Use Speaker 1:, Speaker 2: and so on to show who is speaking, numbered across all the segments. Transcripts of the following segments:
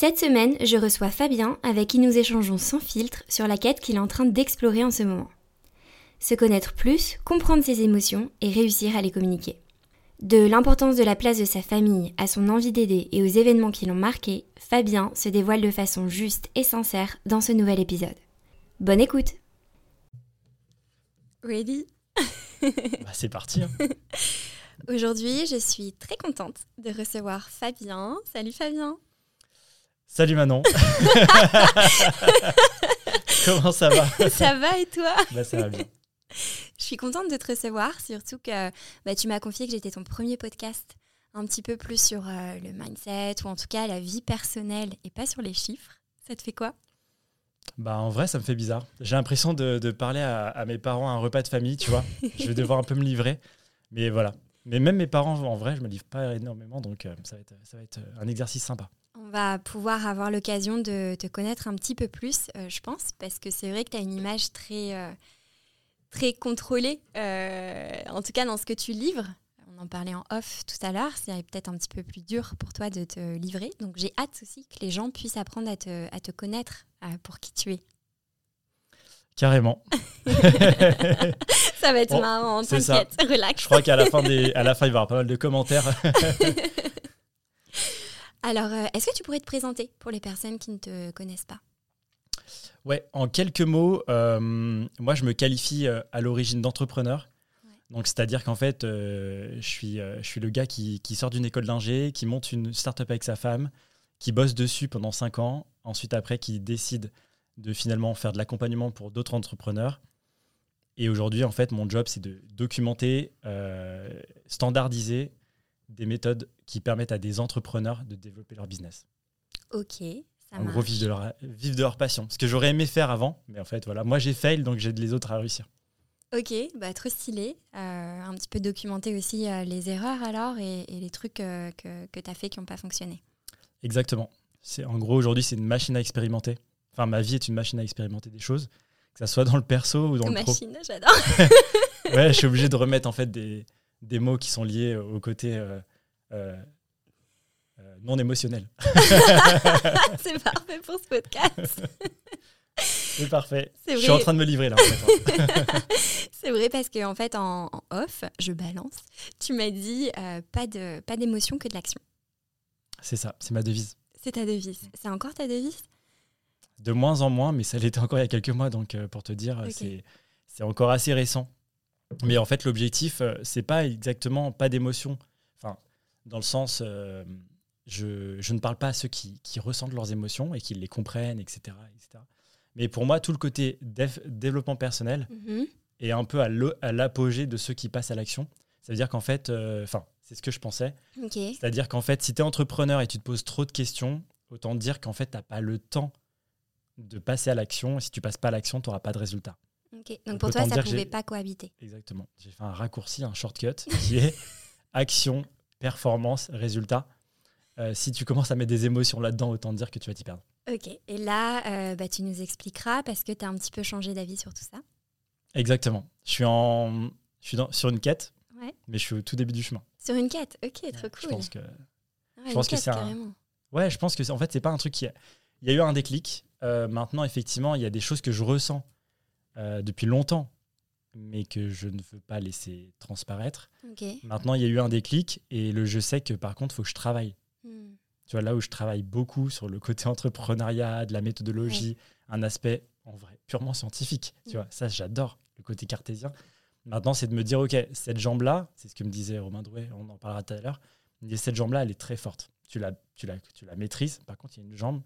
Speaker 1: cette semaine, je reçois Fabien avec qui nous échangeons sans filtre sur la quête qu'il est en train d'explorer en ce moment. Se connaître plus, comprendre ses émotions et réussir à les communiquer. De l'importance de la place de sa famille à son envie d'aider et aux événements qui l'ont marqué, Fabien se dévoile de façon juste et sincère dans ce nouvel épisode. Bonne écoute Ready?
Speaker 2: Bah, C'est parti hein.
Speaker 1: Aujourd'hui, je suis très contente de recevoir Fabien. Salut Fabien
Speaker 2: Salut Manon. Comment ça va?
Speaker 1: Ça va et toi?
Speaker 2: Bah, Ça va bien.
Speaker 1: Je suis contente de te recevoir, surtout que bah, tu m'as confié que j'étais ton premier podcast, un petit peu plus sur euh, le mindset ou en tout cas la vie personnelle et pas sur les chiffres. Ça te fait quoi?
Speaker 2: Bah en vrai, ça me fait bizarre. J'ai l'impression de, parler à, mes parents à un repas de famille, tu vois. je vais devoir un peu me livrer. Mais voilà. Mais même mes parents, en vrai, je me livre pas énormément, donc euh, ça, va être, ça va être un exercice sympa.
Speaker 1: On va pouvoir avoir l'occasion de te connaître un petit peu plus, euh, je pense, parce que c'est vrai que tu as une image très, euh, très contrôlée, euh, en tout cas dans ce que tu livres. On en parlait en off tout à l'heure, c'est peut-être un petit peu plus dur pour toi de te livrer. Donc j'ai hâte aussi que les gens puissent apprendre à te, à te connaître pour qui tu es.
Speaker 2: Carrément.
Speaker 1: ça va être marrant, t'inquiète, relax.
Speaker 2: Je crois qu'à la, fin des, à la fin, il va y avoir pas mal de commentaires.
Speaker 1: Alors, euh, est-ce que tu pourrais te présenter pour les personnes qui ne te connaissent pas?
Speaker 2: Ouais, en quelques mots, euh, moi je me qualifie euh, à l'origine d'entrepreneur. Donc, c'est-à-dire qu'en fait, je, suis, je suis le gars qui, sort d'une école d'ingé, qui monte une start-up avec sa femme, qui bosse dessus pendant 5 ans, ensuite après qui décide de finalement faire de l'accompagnement pour d'autres entrepreneurs. Et aujourd'hui, en fait, mon job, c'est de documenter, standardiser des méthodes qui permettent à des entrepreneurs de développer leur business.
Speaker 1: Ok.
Speaker 2: Ça en gros, vivre de, leur, vivre de leur passion. Ce que j'aurais aimé faire avant, mais en fait, voilà, moi j'ai fail, donc j'ai les autres à réussir.
Speaker 1: Ok, bah, trop stylé. Euh, un petit peu documenter aussi euh, les erreurs alors et, les trucs euh, que, que tu as fait qui n'ont pas fonctionné.
Speaker 2: Exactement. C'est En gros, aujourd'hui, c'est une machine à expérimenter. Enfin, ma vie est une machine à expérimenter des choses, que ce soit dans le perso ou dans le pro.
Speaker 1: Machine, j'adore.
Speaker 2: ouais, je suis obligé de remettre en fait des, des mots qui sont liés au côté euh, euh, euh, non émotionnel.
Speaker 1: c'est parfait pour ce podcast.
Speaker 2: c'est parfait. Je suis en train de me livrer là. Hein.
Speaker 1: c'est vrai parce qu'en en fait, en, off, je balance. Tu m'as dit pas de pas d'émotion que de l'action.
Speaker 2: C'est ça, c'est ma devise.
Speaker 1: C'est ta devise. C'est encore ta devise?
Speaker 2: De moins en moins, mais ça l'était encore il y a quelques mois. Donc, pour te dire, c'est encore assez récent. Mais en fait, l'objectif, euh, c'est pas exactement pas d'émotion. Enfin, dans le sens, euh, je, je, ne parle pas à ceux qui, qui, ressentent leurs émotions et qui les comprennent, etc. etc. Mais pour moi, tout le côté développement personnel mhm. est un peu à l'apogée de ceux qui passent à l'action. Ça veut dire qu'en fait, euh, enfin, c'est ce que je pensais. C'est-à-dire qu'en fait, si tu es entrepreneur et tu te poses trop de questions, autant dire qu'en fait, tu n'as pas le temps de passer à l'action. Et si tu passes pas à l'action, tu n'auras pas de résultat.
Speaker 1: Donc pour toi, ça ne pouvait pas cohabiter.
Speaker 2: Exactement. J'ai fait un raccourci, un shortcut qui est action, performance, résultat. Euh, si tu commences à mettre des émotions là-dedans, autant dire que tu vas t'y perdre.
Speaker 1: Ok. Et là, euh, bah, tu nous expliqueras parce que tu as un petit peu changé d'avis sur tout ça.
Speaker 2: Exactement. Je suis, en... je suis dans... sur une quête, mais je suis au tout début du chemin.
Speaker 1: Sur une quête Ok, trop cool.
Speaker 2: Je pense que, je pense que c'est un... Ouais, je pense que en fait, c'est pas un truc qui. Il y a eu un déclic. Euh, maintenant, effectivement, il y a des choses que je ressens euh, depuis longtemps, mais que je ne veux pas laisser transparaître. Maintenant, il y a eu un déclic et le, je sais que par contre, il faut que je travaille. Hmm. Tu vois, là où je travaille beaucoup sur le côté entrepreneuriat, de la méthodologie, un aspect en vrai purement scientifique. Tu hmm. vois, ça, j'adore, le côté cartésien. Maintenant, c'est de me dire, OK, cette jambe-là, c'est ce que me disait Romain Drouet, on en parlera tout à l'heure. Cette jambe-là, elle est très forte. Tu la, tu, la, tu la maîtrises. Par contre, il y a une jambe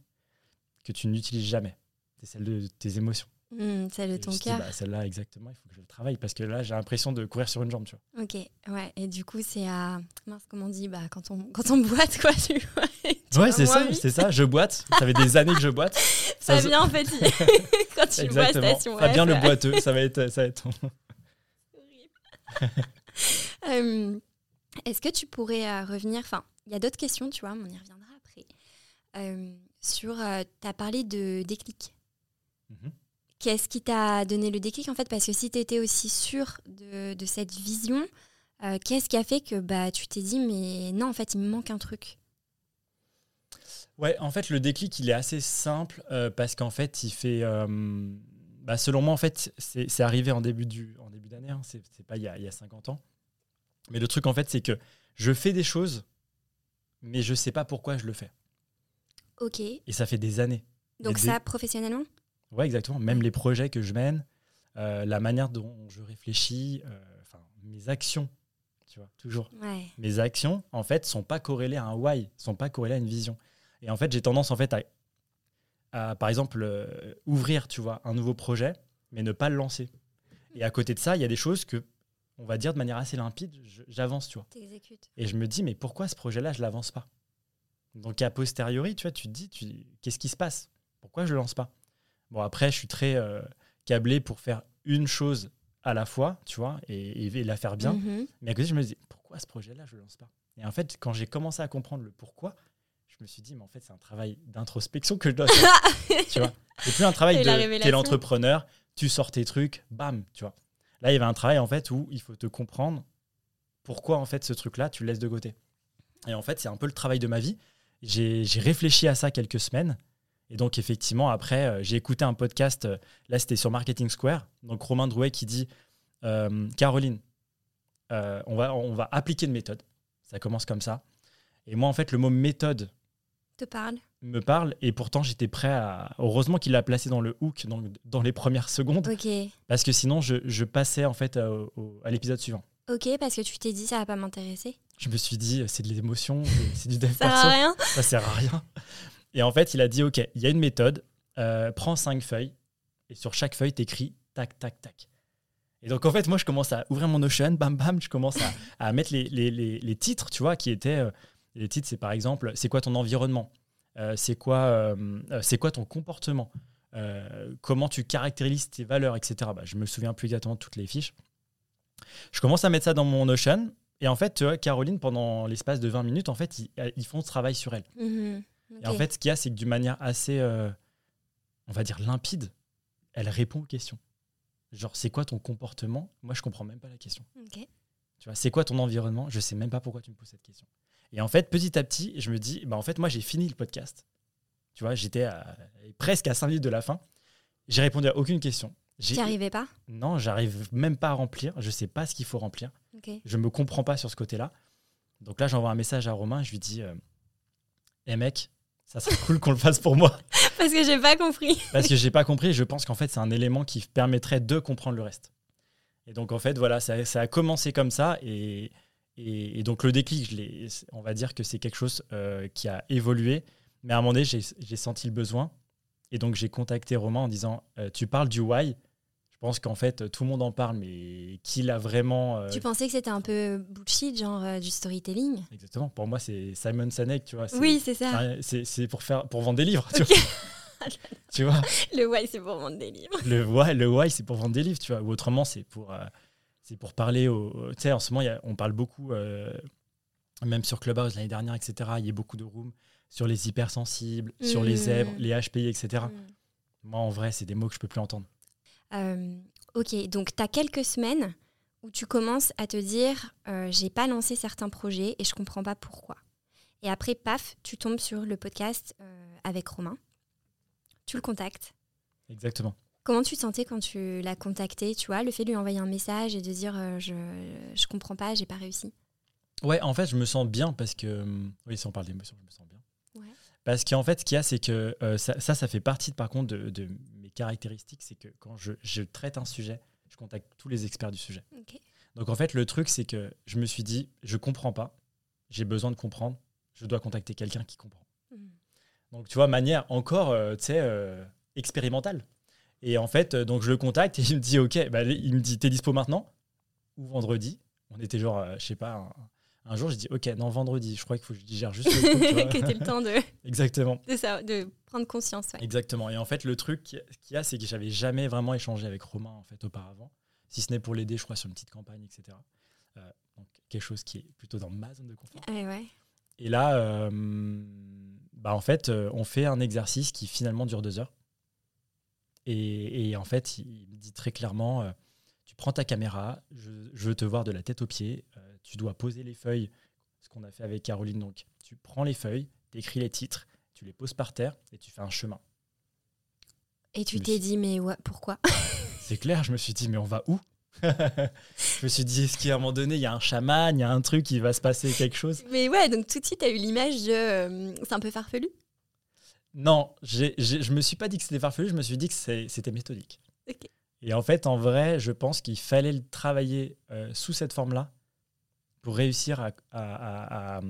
Speaker 2: que tu n'utilises jamais. C'est celle de tes émotions.
Speaker 1: Mmh, celle de ton cœur.
Speaker 2: Bah, celle-là, exactement, il faut que je le travaille parce que là, j'ai l'impression de courir sur une jambe, tu vois.
Speaker 1: Ok, ouais. Et du coup, c'est à. Mince, comment on dit bah, quand, on, quand on boite, quoi, tu vois.
Speaker 2: Ouais, c'est ça, c'est ça. Je boite. Ça fait des années que je boite.
Speaker 1: Ça vient en fait quand tu bois station.
Speaker 2: Ça vient le boiteux. Ça va être, ça va être.
Speaker 1: euh, Est-ce que tu pourrais euh, revenir Enfin, il y a d'autres questions, tu vois, on y reviendra après. Euh, sur, tu as parlé de déclic. Mhm. Qu'est-ce qui t'a donné le déclic en fait? Parce que si tu étais aussi sûr de, de cette vision, qu'est-ce qui a fait que bah, tu t'es dit, mais non, en fait, il me manque un truc?
Speaker 2: Ouais, en fait, le déclic, il est assez simple parce qu'en fait, il fait. Bah, selon moi, en fait, c'est arrivé en début d'année, en début hein, c'est pas il y, a, il y, a, 50 ans. Mais le truc, en fait, c'est que je fais des choses, mais je sais pas pourquoi je le fais.
Speaker 1: Ok.
Speaker 2: Et ça fait des années.
Speaker 1: Donc ça, professionnellement?
Speaker 2: Ouais, exactement. Même les projets que je mène, euh, la manière dont je réfléchis, euh, enfin mes actions, tu vois, toujours. Mes actions, en fait, sont pas corrélées à un why, sont pas corrélées à une vision. Et en fait, j'ai tendance, en fait, à, par exemple, euh, ouvrir, tu vois, un nouveau projet, mais ne pas le lancer. Et à côté de ça, il y a des choses que, on va dire de manière assez limpide, j'avance, tu vois. Et je me dis, mais pourquoi ce projet-là, je l'avance pas? Donc, a posteriori, tu vois, tu te dis, tu, qu'est-ce qui se passe? Pourquoi je le lance pas? Bon, après, je suis très euh, câblé pour faire une chose à la fois, tu vois, et, la faire bien. Mm-hmm. Mais à côté, je me dis, pourquoi ce projet-là, je le lance pas? Et en fait, quand j'ai commencé à comprendre le pourquoi, je me suis dit, mais en fait, c'est un travail d'introspection que je dois faire. tu vois? C'est plus un travail de. T'es l'entrepreneur, tu sors tes trucs, bam, tu vois. Là, il y avait un travail, en fait, où il faut te comprendre pourquoi, en fait, ce truc-là, tu le laisses de côté. Et en fait, c'est un peu le travail de ma vie. J'ai réfléchi à ça quelques semaines. Et donc, effectivement, après, euh, j'ai écouté un podcast. Euh, là, c'était sur Marketing Square. Donc, Romain Drouet qui dit euh, Caroline, on, va, on va appliquer une méthode. Ça commence comme ça. Et moi, en fait, le mot méthode,
Speaker 1: te parle?
Speaker 2: me parle et pourtant j'étais prêt à heureusement qu'il l'a placé dans le hook donc dans les premières secondes parce que sinon je, je passais en fait à, l'épisode suivant
Speaker 1: ok parce que tu t'es dit ça va pas m'intéresser
Speaker 2: je me suis dit c'est de l'émotion c'est du
Speaker 1: dev ça sert à rien
Speaker 2: ça sert à rien et en fait il a dit ok il y a une méthode euh, prends cinq feuilles et sur chaque feuille t'écris tac tac tac et donc en fait moi je commence à ouvrir mon Notion bam bam je commence à, mettre les, les, les, titres tu vois qui étaient euh, les titres, c'est par exemple, c'est quoi ton environnement euh, C'est quoi, c'est quoi ton comportement Comment tu caractérises tes valeurs, etc. Bah, je me souviens plus exactement de toutes les fiches. Je commence à mettre ça dans mon Notion. Et en fait, Caroline, pendant l'espace de 20 minutes, en fait, ils, font ce travail sur elle. Et en fait, ce qu'il y a, c'est que d'une manière assez, on va dire, limpide, elle répond aux questions. Genre, c'est quoi ton comportement? Moi, je comprends même pas la question. Tu vois, c'est quoi ton environnement? Je sais même pas pourquoi tu me poses cette question. Et en fait, petit à petit, je me dis, bah en fait, moi, j'ai fini le podcast. Tu vois, j'étais presque à 5 minutes de la fin. J'ai répondu à aucune question.
Speaker 1: Tu arrivais pas?
Speaker 2: Non, j'arrive même pas à remplir. Je sais pas ce qu'il faut remplir. Je me comprends pas sur ce côté-là. Donc là, j'envoie un message à Romain. Je lui dis, euh, eh mec, ça serait cool qu'on le fasse pour moi.
Speaker 1: Parce que j'ai pas compris.
Speaker 2: Parce que j'ai pas compris. Je pense qu'en fait, c'est un élément qui permettrait de comprendre le reste. Et donc, en fait, voilà, ça, ça a commencé comme ça. Et et, donc le déclic, on va dire que c'est quelque chose euh, qui a évolué. Mais à un moment donné, j'ai senti le besoin. Et donc j'ai contacté Romain en disant, euh, tu parles du why? Je pense qu'en fait, tout le monde en parle, mais qui l'a vraiment... Euh,
Speaker 1: tu pensais que c'était un peu bullshit, genre du storytelling
Speaker 2: Exactement. Pour moi, c'est Simon Sinek, tu vois.
Speaker 1: Oui, c'est ça.
Speaker 2: C'est pour, faire, pour vendre des livres, tu, vois.
Speaker 1: Le why, c'est pour vendre des livres.
Speaker 2: Le why, le why c'est pour vendre des livres, tu vois. Ou autrement, c'est pour c'est pour parler au. Tu sais, en ce moment, on parle beaucoup, euh, même sur Clubhouse l'année dernière, etc. Il y a beaucoup de rooms sur les hypersensibles, sur les mmh. zèbres, les HPI, etc. Mmh. Moi, en vrai, c'est des mots que je peux plus entendre.
Speaker 1: Euh, ok, donc tu as quelques semaines où tu commences à te dire euh, j'ai pas lancé certains projets et je comprends pas pourquoi. Et après, paf, tu tombes sur le podcast avec Romain. Tu le contactes.
Speaker 2: Exactement.
Speaker 1: Comment tu te sentais quand tu l'as contacté, tu vois, le fait de lui envoyer un message et de dire euh, je, je comprends pas, j'ai pas réussi?
Speaker 2: Ouais, en fait, je me sens bien parce que. Euh, oui, si on parle d'émotion, je me sens bien. Parce qu'en fait, ce qu'il y a, c'est que euh, ça, ça, fait partie, par contre, de, mes caractéristiques. C'est que quand je, je, traite un sujet, je contacte tous les experts du sujet. Donc, en fait, le truc, c'est que je me suis dit je comprends pas, j'ai besoin de comprendre, je dois contacter quelqu'un qui comprend. Mmh. Donc, tu vois, manière encore, tu sais, expérimentale. Et en fait, euh, donc je le contacte et il me dit Ok, bah, il me dit T'es dispo maintenant Ou vendredi? On était genre, euh, je sais pas, Un jour, je dis, ok, non, vendredi, je crois qu'il faut que je digère juste le truc.
Speaker 1: que tu le temps de.
Speaker 2: Exactement.
Speaker 1: De, ça, de prendre conscience.
Speaker 2: Exactement. Et en fait, le truc qu'il y a, c'est que j'avais jamais vraiment échangé avec Romain en fait auparavant, si ce n'est pour l'aider, je crois, sur une petite campagne, etc. Euh, donc quelque chose qui est plutôt dans ma zone de confort.
Speaker 1: ouais.
Speaker 2: Et là, euh, bah en fait, euh, on fait un exercice qui finalement dure deux heures. Et, et en fait, il me dit très clairement, tu prends ta caméra, je, veux te voir de la tête aux pieds, tu dois poser les feuilles, ce qu'on a fait avec Caroline. Donc, tu prends les feuilles, tu écris les titres, tu les poses par terre et tu fais un chemin.
Speaker 1: Et tu t'es dit, mais pourquoi?
Speaker 2: C'est clair, je me suis dit, mais on va où? Je me suis dit, est-ce qu'à un moment donné, il y a un chaman, il y a un truc, il va se passer quelque chose?
Speaker 1: Mais ouais, donc tout de suite, tu as eu l'image de. Euh, c'est un peu farfelu?
Speaker 2: Non, je je me suis pas dit que c'était farfelu, je me suis dit que c'était méthodique. Et en fait, en vrai, je pense qu'il fallait le travailler euh, sous cette forme-là pour réussir à, à,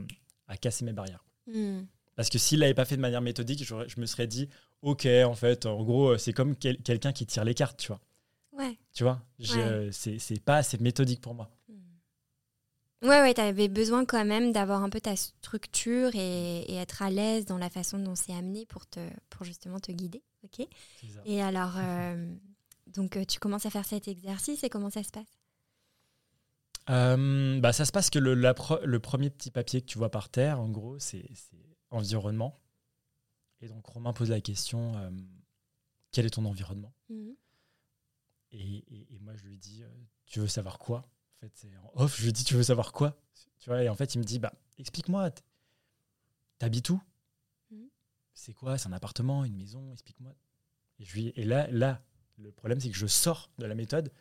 Speaker 2: à, casser mes barrières. Hmm. Parce que s'il l'avait pas fait de manière méthodique, je, je, me serais dit, ok, en fait, en gros, c'est comme quelqu'un qui tire les cartes, tu vois.
Speaker 1: Ouais.
Speaker 2: Tu vois, c'est pas assez méthodique pour moi.
Speaker 1: Hmm. Ouais, ouais, tu avais besoin quand même d'avoir un peu ta structure et, être à l'aise dans la façon dont c'est amené pour, te, pour justement te guider. ok? Et alors, euh, donc euh, tu commences à faire cet exercice et comment ça se passe?
Speaker 2: Euh, bah, Ça se passe que le, le premier petit papier que tu vois par terre, en gros, c'est environnement. Et donc Romain pose la question, quel est ton environnement? Mmh. Et, moi, je lui dis, euh, tu veux savoir quoi? En fait, c'est en off, je lui dis, tu veux savoir quoi? Tu vois, et en fait, il me dit, bah, explique-moi, t'habites où? Mhm. C'est quoi? C'est un appartement, une maison? Explique-moi. Et, je lui, et là, là, le problème, c'est que je sors de la méthode.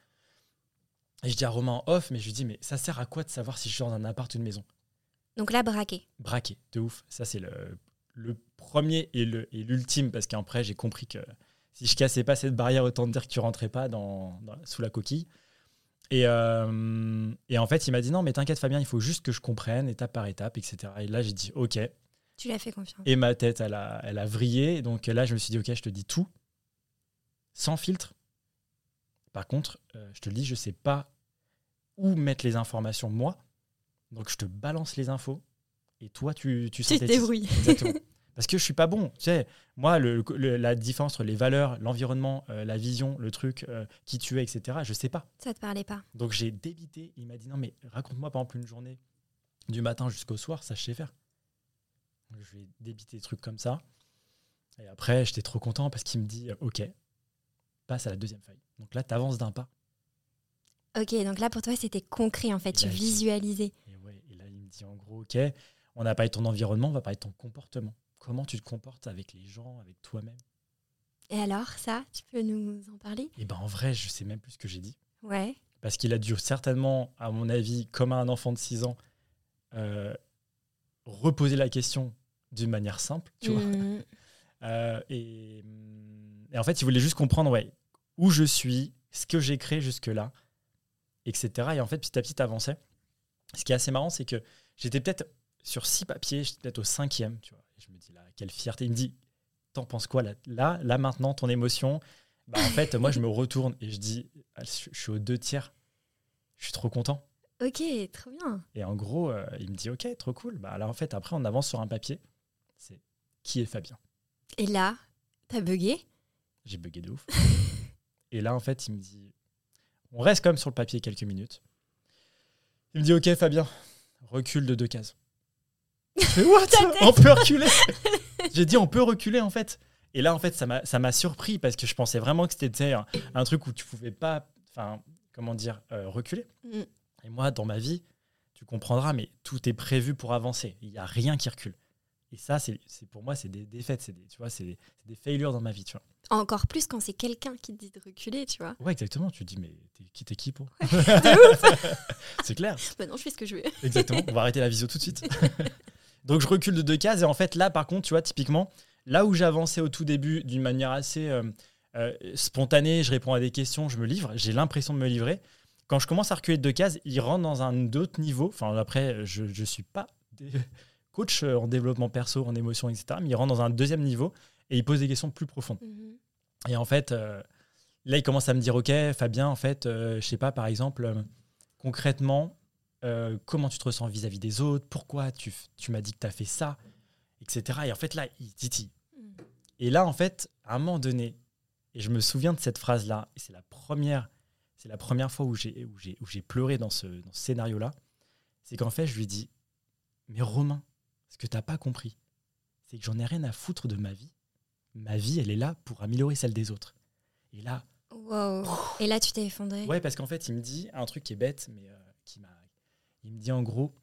Speaker 2: Et je dis à Romain en off, mais je lui dis, mais ça sert à quoi de savoir si je suis dans un appart ou une maison?
Speaker 1: Donc là, braquer.
Speaker 2: Braquer, de ouf. Ça, c'est le, le premier et l'ultime, parce qu'après, j'ai compris que si je cassais pas cette barrière, autant te dire que tu rentrais pas dans, sous la coquille. Et, euh, et, en fait, il m'a dit non, mais t'inquiète, Fabien, il faut juste que je comprenne étape par étape, etc. Et là, j'ai dit ok.
Speaker 1: Tu l'as fait confiance.
Speaker 2: Et ma tête, elle a, elle a vrillé. Donc là, je me suis dit ok, je te dis tout, sans filtre. Par contre, euh, je te le dis, je sais pas où mettre les informations moi. Donc je te balance les infos et toi, tu, tu,
Speaker 1: tu débrouilles.
Speaker 2: Exactement. Parce que je suis pas bon. Tu sais, moi, le, la différence entre les valeurs, l'environnement, euh, la vision, le truc, euh, qui tu es, etc., je sais pas.
Speaker 1: Ça te parlait pas.
Speaker 2: Donc j'ai débité. Il m'a dit non, mais raconte-moi par exemple une journée du matin jusqu'au soir, ça je sais faire. je vais débiter des trucs comme ça. Et après, j'étais trop content parce qu'il me dit ok, à la deuxième feuille. Donc là, tu avances d'un pas.
Speaker 1: Ok, donc là pour toi, c'était concret en fait, tu visualisais.
Speaker 2: Et, ouais, et là, il me dit en gros ok, on n'a pas de ton environnement, on va parler de ton comportement comment tu te comportes avec les gens, avec toi-même?
Speaker 1: Et alors, ça, tu peux nous en parler?
Speaker 2: Eh ben, en vrai, je sais même plus ce que j'ai dit.
Speaker 1: Ouais.
Speaker 2: Parce qu'il a dû certainement, à mon avis, comme un enfant de 6 ans, euh, reposer la question d'une manière simple, tu vois. Mmh. Euh, et, et, en fait, il voulait juste comprendre, ouais, où je suis, ce que j'ai créé jusque-là, etc. Et en fait, petit à petit, avançait. Ce qui est assez marrant, c'est que j'étais peut-être sur six papiers, j'étais peut-être au cinquième, tu vois. je me dis là, quelle fierté. Il me dit, t'en penses quoi là, là, là maintenant, ton émotion? Bah, En fait, moi, je me retourne et je dis, ah, je, suis aux deux tiers. Je suis trop content.
Speaker 1: Ok, trop bien.
Speaker 2: Et en gros, euh, il me dit, ok, trop cool. Bah, alors en fait, après, on avance sur un papier. C'est qui est Fabien?
Speaker 1: Et là, t'as bugué?
Speaker 2: J'ai bugué de ouf. et là, en fait, il me dit, on reste quand même sur le papier quelques minutes. Il me dit, ok, Fabien, recule de deux cases. what? On peut reculer J'ai dit on peut reculer en fait. Et là en fait ça m'a surpris parce que je pensais vraiment que c'était un, truc où tu pouvais pas, enfin comment dire, euh, reculer. Mm. Et moi dans ma vie, tu comprendras, mais tout est prévu pour avancer. Il n'y a rien qui recule. Et ça, c'est pour moi, c'est des défaites, c'est des, tu vois, c'est des, failures dans ma vie, tu vois.
Speaker 1: Encore plus quand c'est quelqu'un qui te dit de reculer, tu vois.
Speaker 2: Ouais, exactement. Tu te dis, mais qui t'es qui pour C'est clair.
Speaker 1: Maintenant, je fais ce que je veux.
Speaker 2: exactement. On va arrêter la visio tout de suite. Donc je recule de deux cases et en fait là par contre tu vois typiquement là où j'avançais au tout début d'une manière assez euh, euh, spontanée, je réponds à des questions, je me livre, j'ai l'impression de me livrer. Quand je commence à reculer de deux cases, il rentre dans un autre niveau. Enfin après je ne suis pas coach en développement perso, en émotion, etc. Mais il rentre dans un deuxième niveau et il pose des questions plus profondes. Mhm. Et en fait, euh, là, il commence à me dire, OK, Fabien, en fait, je sais pas, par exemple, concrètement, euh, comment tu te ressens vis-à-vis des autres, pourquoi tu, tu m'as dit que tu as fait ça, etc. Et en fait, là, il titille. Mm. Et là, en fait, à un moment donné, et je me souviens de cette phrase-là, et c'est la première, c'est la première fois où j'ai, où j'ai, où j'ai pleuré dans ce, dans ce scénario-là, c'est qu'en fait, je lui dis, mais Romain, ce que tu n'as pas compris, c'est que j'en ai rien à foutre de ma vie. Ma vie, elle est là pour améliorer celle des autres. Et là.
Speaker 1: Wow. Et là, tu t'es effondré.
Speaker 2: Ouais, parce qu'en fait, il me dit un truc qui est bête, mais euh, qui m'a. Il me dit en gros.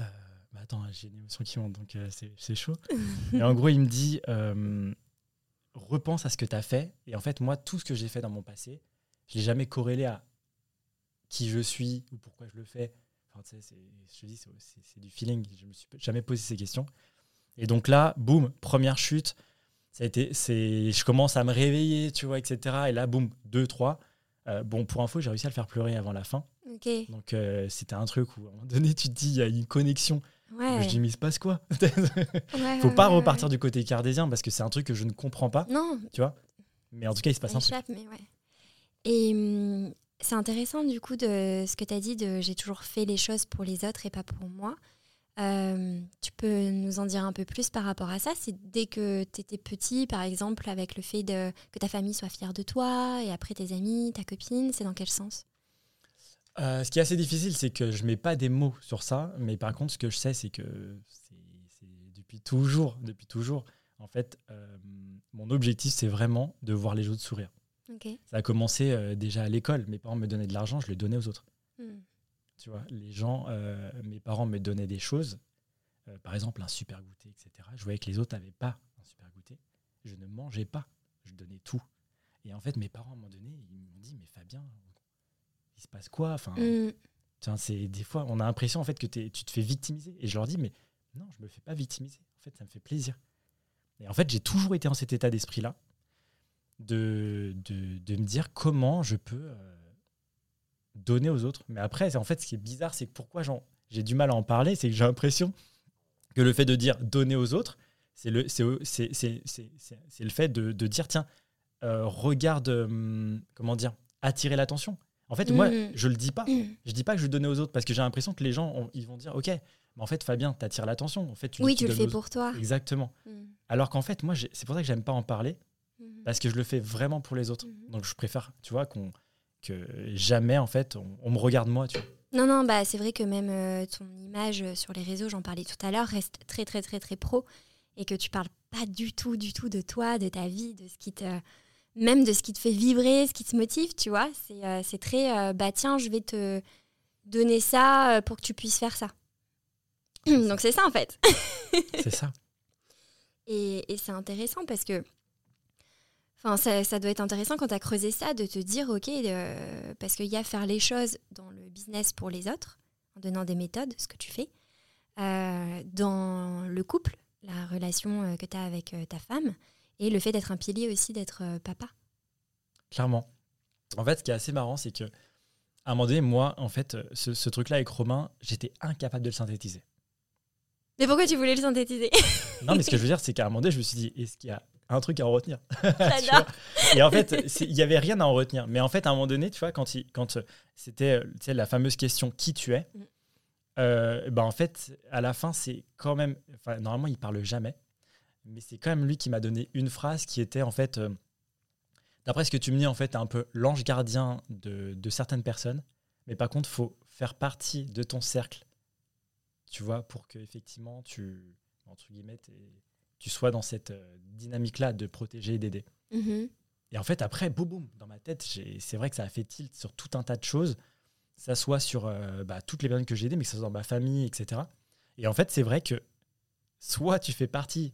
Speaker 2: Euh, bah attends, j'ai une émotion qui monte, donc euh, c'est chaud. et en gros, il me dit repense à ce que tu as fait. Et en fait, moi, tout ce que j'ai fait dans mon passé, je l'ai jamais corrélé à qui je suis ou pourquoi je le fais. Enfin, tu sais, je te dis, c'est du feeling. Je me suis jamais posé ces questions. Et donc là, boum, première chute ça a été, c'est, je commence à me réveiller, tu vois, etc. Et là, boum, 2, 3. Euh, bon, pour info, j'ai réussi à le faire pleurer avant la fin. Donc, euh, c'était un truc où, à un moment donné, tu te dis, il y a une connexion. Je dis, mais il se passe quoi? Ouais, Faut pas repartir du côté cardésien parce que c'est un truc que je ne comprends pas.
Speaker 1: Non.
Speaker 2: Tu vois Mais en tout cas, il se passe un truc. Mais
Speaker 1: Et hum, c'est intéressant, du coup, de ce que tu as dit de j'ai toujours fait les choses pour les autres et pas pour moi. Euh, tu peux nous en dire un peu plus par rapport à ça? C'est dès que tu étais petit, par exemple, avec le fait que ta famille soit fière de toi, et après tes amis, ta copine, c'est dans quel sens?
Speaker 2: Euh, Ce qui est assez difficile, c'est que je mets pas des mots sur ça, mais par contre, ce que je sais, c'est que depuis toujours, depuis toujours, en fait, euh, mon objectif, c'est vraiment de voir les autres sourire. Ça a commencé déjà à l'école. Mes parents me donnaient de l'argent, je le donnais aux autres. Hmm. Tu vois, les gens, euh, mes parents me donnaient des choses, euh, par exemple un super goûter, etc. Je voyais que les autres n'avaient pas un super goûter. Je ne mangeais pas, je donnais tout. Et en fait, mes parents, à un moment donné, ils m'ont dit, mais Fabien, il se passe quoi? Enfin, mm. c'est Des fois, on a l'impression en fait, que tu te fais victimiser. Et je leur dis, mais non, je ne me fais pas victimiser. En fait, ça me fait plaisir. Et en fait, j'ai toujours été dans cet état d'esprit-là, de, de, de, me dire comment je peux... Euh, donner aux autres. Mais après, en fait, ce qui est bizarre, c'est que pourquoi j'ai du mal à en parler, c'est que j'ai l'impression que le fait de dire donner aux autres, c'est le, c'est, le fait de, dire tiens, euh, regarde, hum, comment dire, attirer l'attention. En fait, moi, mmh. je le dis pas. Mmh. Je dis pas que je donne aux autres parce que j'ai l'impression que les gens, ils vont dire ok, mais en fait, Fabien, t'attires l'attention. En fait,
Speaker 1: tu, oui, tu, le fais pour toi.
Speaker 2: Exactement. Mmh. Alors qu'en fait, moi, c'est pour ça que j'aime pas en parler parce que je le fais vraiment pour les autres. Donc, je préfère, tu vois, qu'on jamais, en fait, on, me regarde moi, tu vois.
Speaker 1: Non, non, bah, c'est vrai que même euh, ton image euh, sur les réseaux, j'en parlais tout à l'heure, reste très, très, très, très pro et que tu parles pas du tout, du tout de toi, de ta vie, de ce qui te. même de ce qui te fait vibrer, ce qui te motive, tu vois. C'est euh, très, bah tiens, je vais te donner ça pour que tu puisses faire ça. Donc c'est ça, en fait.
Speaker 2: c'est ça.
Speaker 1: Et, et c'est intéressant parce que Enfin, ça, doit être intéressant quand tu as creusé ça de te dire, OK, euh, parce qu'il y a faire les choses dans le business pour les autres, en donnant des méthodes, ce que tu fais, euh, dans le couple, la relation euh, que tu as avec ta femme, et le fait d'être un pilier aussi, d'être papa.
Speaker 2: Clairement. En fait, ce qui est assez marrant, c'est que à un moment donné, moi, en fait, ce, ce truc-là avec Romain, j'étais incapable de le synthétiser.
Speaker 1: Mais pourquoi tu voulais le synthétiser?
Speaker 2: Non, mais ce que je veux dire, c'est qu'à un moment donné, je me suis dit, est-ce qu'il y a un truc à en retenir. et en fait, il n'y avait rien à en retenir. Mais en fait, à un moment donné, tu vois, quand, il, quand euh, c'était euh, la fameuse question qui tu es, mm. euh, bah en fait, à la fin, c'est quand même. Normalement, il parle jamais. Mais c'est quand même lui qui m'a donné une phrase qui était en fait. D'après ce que tu me dis, en fait, un peu l'ange gardien de, de, certaines personnes. Mais par contre, faut faire partie de ton cercle. Tu vois, pour que effectivement tu. Entre guillemets, tu sois dans cette euh, dynamique-là de protéger et d'aider. Mm-hmm. Et en fait, après, boum, boum, dans ma tête, c'est vrai que ça a fait tilt sur tout un tas de choses. Ça soit sur euh, bah, toutes les personnes que j'ai aidées, mais que ce soit dans ma famille, etc. Et en fait, c'est vrai que soit tu fais partie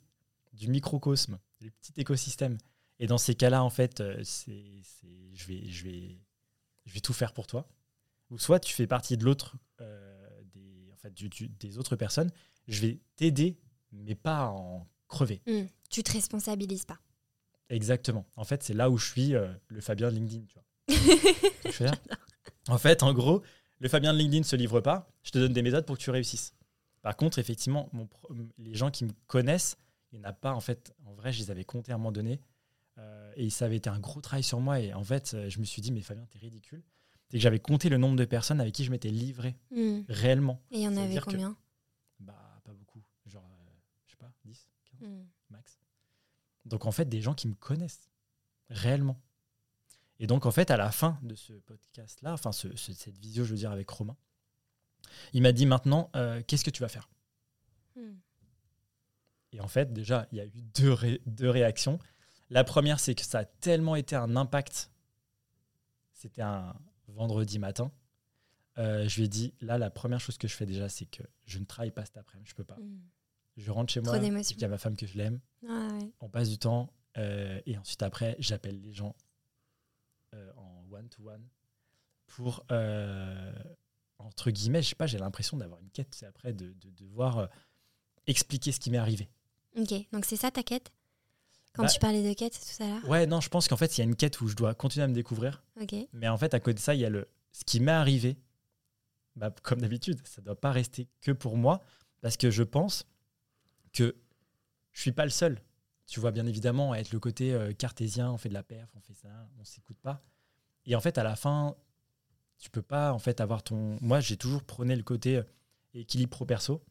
Speaker 2: du microcosme, du petit écosystème, et dans ces cas-là, en fait, euh, c'est, je, vais, je, vais, je vais tout faire pour toi. Ou soit tu fais partie de l'autre, des, en fait, des autres personnes, je vais t'aider, mais pas en crever.
Speaker 1: Hmm. Tu te responsabilises pas.
Speaker 2: Exactement. En fait, c'est là où je suis euh, le Fabien de LinkedIn. Tu vois. en fait, en gros, le Fabien de LinkedIn ne se livre pas. Je te donne des méthodes pour que tu réussisses. Par contre, effectivement, mon, les gens qui me connaissent, il n'y en a pas. En fait, en vrai, je les avais comptés à un moment donné. Euh, et ça avait été un gros travail sur moi. Et en fait, euh, je me suis dit, mais Fabien, t'es ridicule. C'est que j'avais compté le nombre de personnes avec qui je m'étais livré hmm. réellement.
Speaker 1: Et il y en avait combien
Speaker 2: Bah, pas beaucoup. Genre, euh, je sais pas, 10, 15, hmm. max. Donc, en fait, des gens qui me connaissent réellement. Et donc, en fait, à la fin de ce podcast-là, enfin, cette visio, je veux dire, avec Romain, il m'a dit maintenant, euh, qu'est-ce que tu vas faire? Hmm. Et en fait, déjà, il y a eu deux, deux réactions. La première, c'est que ça a tellement été un impact. C'était un vendredi matin. Euh, je lui ai dit, là, la première chose que je fais déjà, c'est que je ne travaille pas cet après-midi, je peux pas. Hmm. Je rentre chez moi, il y a ma femme que je l'aime. Ah On passe du temps. Euh, et ensuite, après, j'appelle les gens en one-to-one pour entre guillemets, je sais pas, j'ai l'impression d'avoir une quête, c'est après de, devoir euh, expliquer ce qui m'est arrivé.
Speaker 1: Ok, donc c'est ça ta quête? Quand bah tu parlais de quête tout à l'heure?
Speaker 2: Ouais, non, je pense qu'en fait, il y a une quête où je dois continuer à me découvrir.
Speaker 1: Ok.
Speaker 2: Mais en fait, à côté de ça, il y a le ce qui m'est arrivé. Bah, comme d'habitude, ça ne doit pas rester que pour moi, parce que je pense que je suis pas le seul. Tu vois, bien évidemment, à être le côté euh, cartésien, on fait de la perf, on fait ça, on s'écoute pas. Et en fait, à la fin, tu peux pas en fait avoir ton. Moi, j'ai toujours prôné le côté euh, équilibre pro-perso.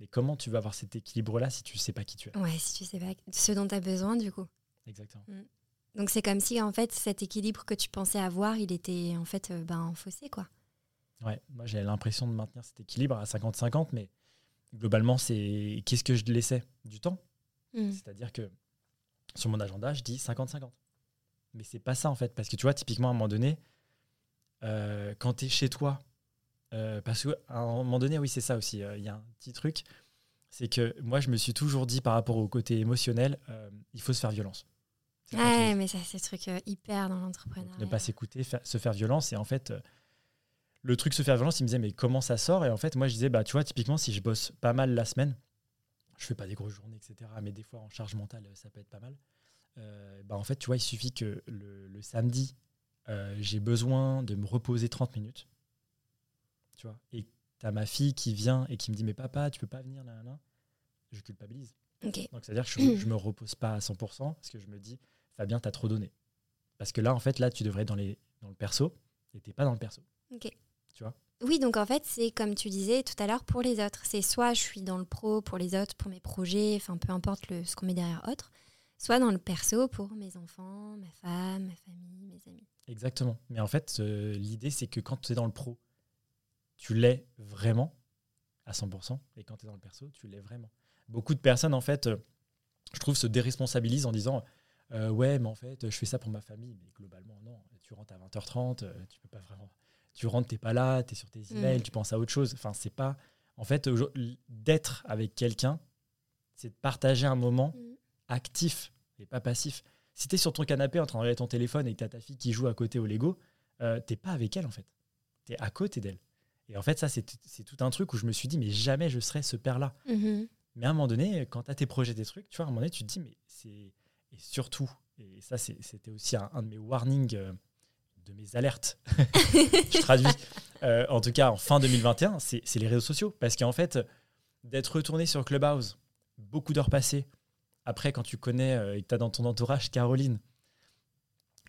Speaker 2: Mais comment tu vas avoir cet équilibre-là si tu sais pas qui tu es?
Speaker 1: Ouais, si tu sais pas ce dont tu as besoin, du coup.
Speaker 2: Exactement. Mm.
Speaker 1: Donc c'est comme si en fait cet équilibre que tu pensais avoir, il était en fait euh, ben, faussé, quoi.
Speaker 2: Ouais, moi j'ai l'impression de maintenir cet équilibre à 50-50, mais globalement, c'est qu'est-ce que je laissais Du temps. Mm. C'est-à-dire que sur mon agenda, je dis 50-50. Mais c'est pas ça en fait, parce que tu vois, typiquement à un moment donné, euh, quand tu es chez toi, euh, parce qu'à un moment donné, oui, c'est ça aussi, euh, il y a un petit truc, c'est que moi, je me suis toujours dit par rapport au côté émotionnel, il faut se faire violence.
Speaker 1: Ouais, mais ça, c'est ce truc hyper dans l'entrepreneuriat.
Speaker 2: Ne pas s'écouter, se faire violence. Et en fait, le truc se faire violence, il me disait, mais comment ça sort? Et en fait, moi, je disais, bah, tu vois, typiquement, si je bosse pas mal la semaine, je fais pas des grosses journées, etc., mais des fois, en charge mentale, ça peut être pas mal. bah, en fait, tu vois, il suffit que le samedi, euh, j'ai besoin de me reposer 30 minutes. Tu vois Et tu as ma fille qui vient et qui me dit Mais papa, tu peux pas venir là, là. Je culpabilise. Donc, c'est-à-dire que je, ne me repose pas à 100% parce que je me dis Fabien, tu as trop donné. Parce que là, en fait, là, tu devrais être dans, les, dans le perso et tu pas dans le perso. Tu vois
Speaker 1: oui, donc en fait, c'est comme tu disais tout à l'heure pour les autres. C'est soit je suis dans le pro pour les autres, pour mes projets, enfin peu importe le, ce qu'on met derrière autre, soit dans le perso pour mes enfants, ma femme, ma famille, mes amis.
Speaker 2: Exactement. Mais en fait, euh, l'idée, c'est que quand tu es dans le pro, tu l'es vraiment à 100%. Et quand tu es dans le perso, tu l'es vraiment. Beaucoup de personnes, en fait, euh, je trouve, se déresponsabilisent en disant euh, Ouais, mais en fait, je fais ça pour ma famille. Mais globalement, non. Tu rentres à 20h30, tu peux pas vraiment. Tu rentres, t'es pas là, tu es sur tes mm. emails, tu penses à autre chose. Enfin, c'est pas. En fait, d'être avec quelqu'un, c'est de partager un moment mm. actif et pas passif si tu es sur ton canapé en train de regarder ton téléphone et que tu as ta fille qui joue à côté au Lego, euh, t'es pas avec elle en fait. Tu es à côté d'elle. Et en fait, ça, c'est tout un truc où je me suis dit, mais jamais je serai ce père-là. Mm-hmm. Mais à un moment donné, quand tu as tes projets, des trucs, tu vois, à un moment donné, tu te dis, mais c'est. Et surtout, et ça, c'était aussi un, de mes warnings, euh, de mes alertes. je traduis. Euh, en tout cas, en fin 2021, c'est les réseaux sociaux. Parce qu'en fait, d'être retourné sur Clubhouse, beaucoup d'heures passées, après, quand tu connais euh, et que tu as dans ton entourage Caroline,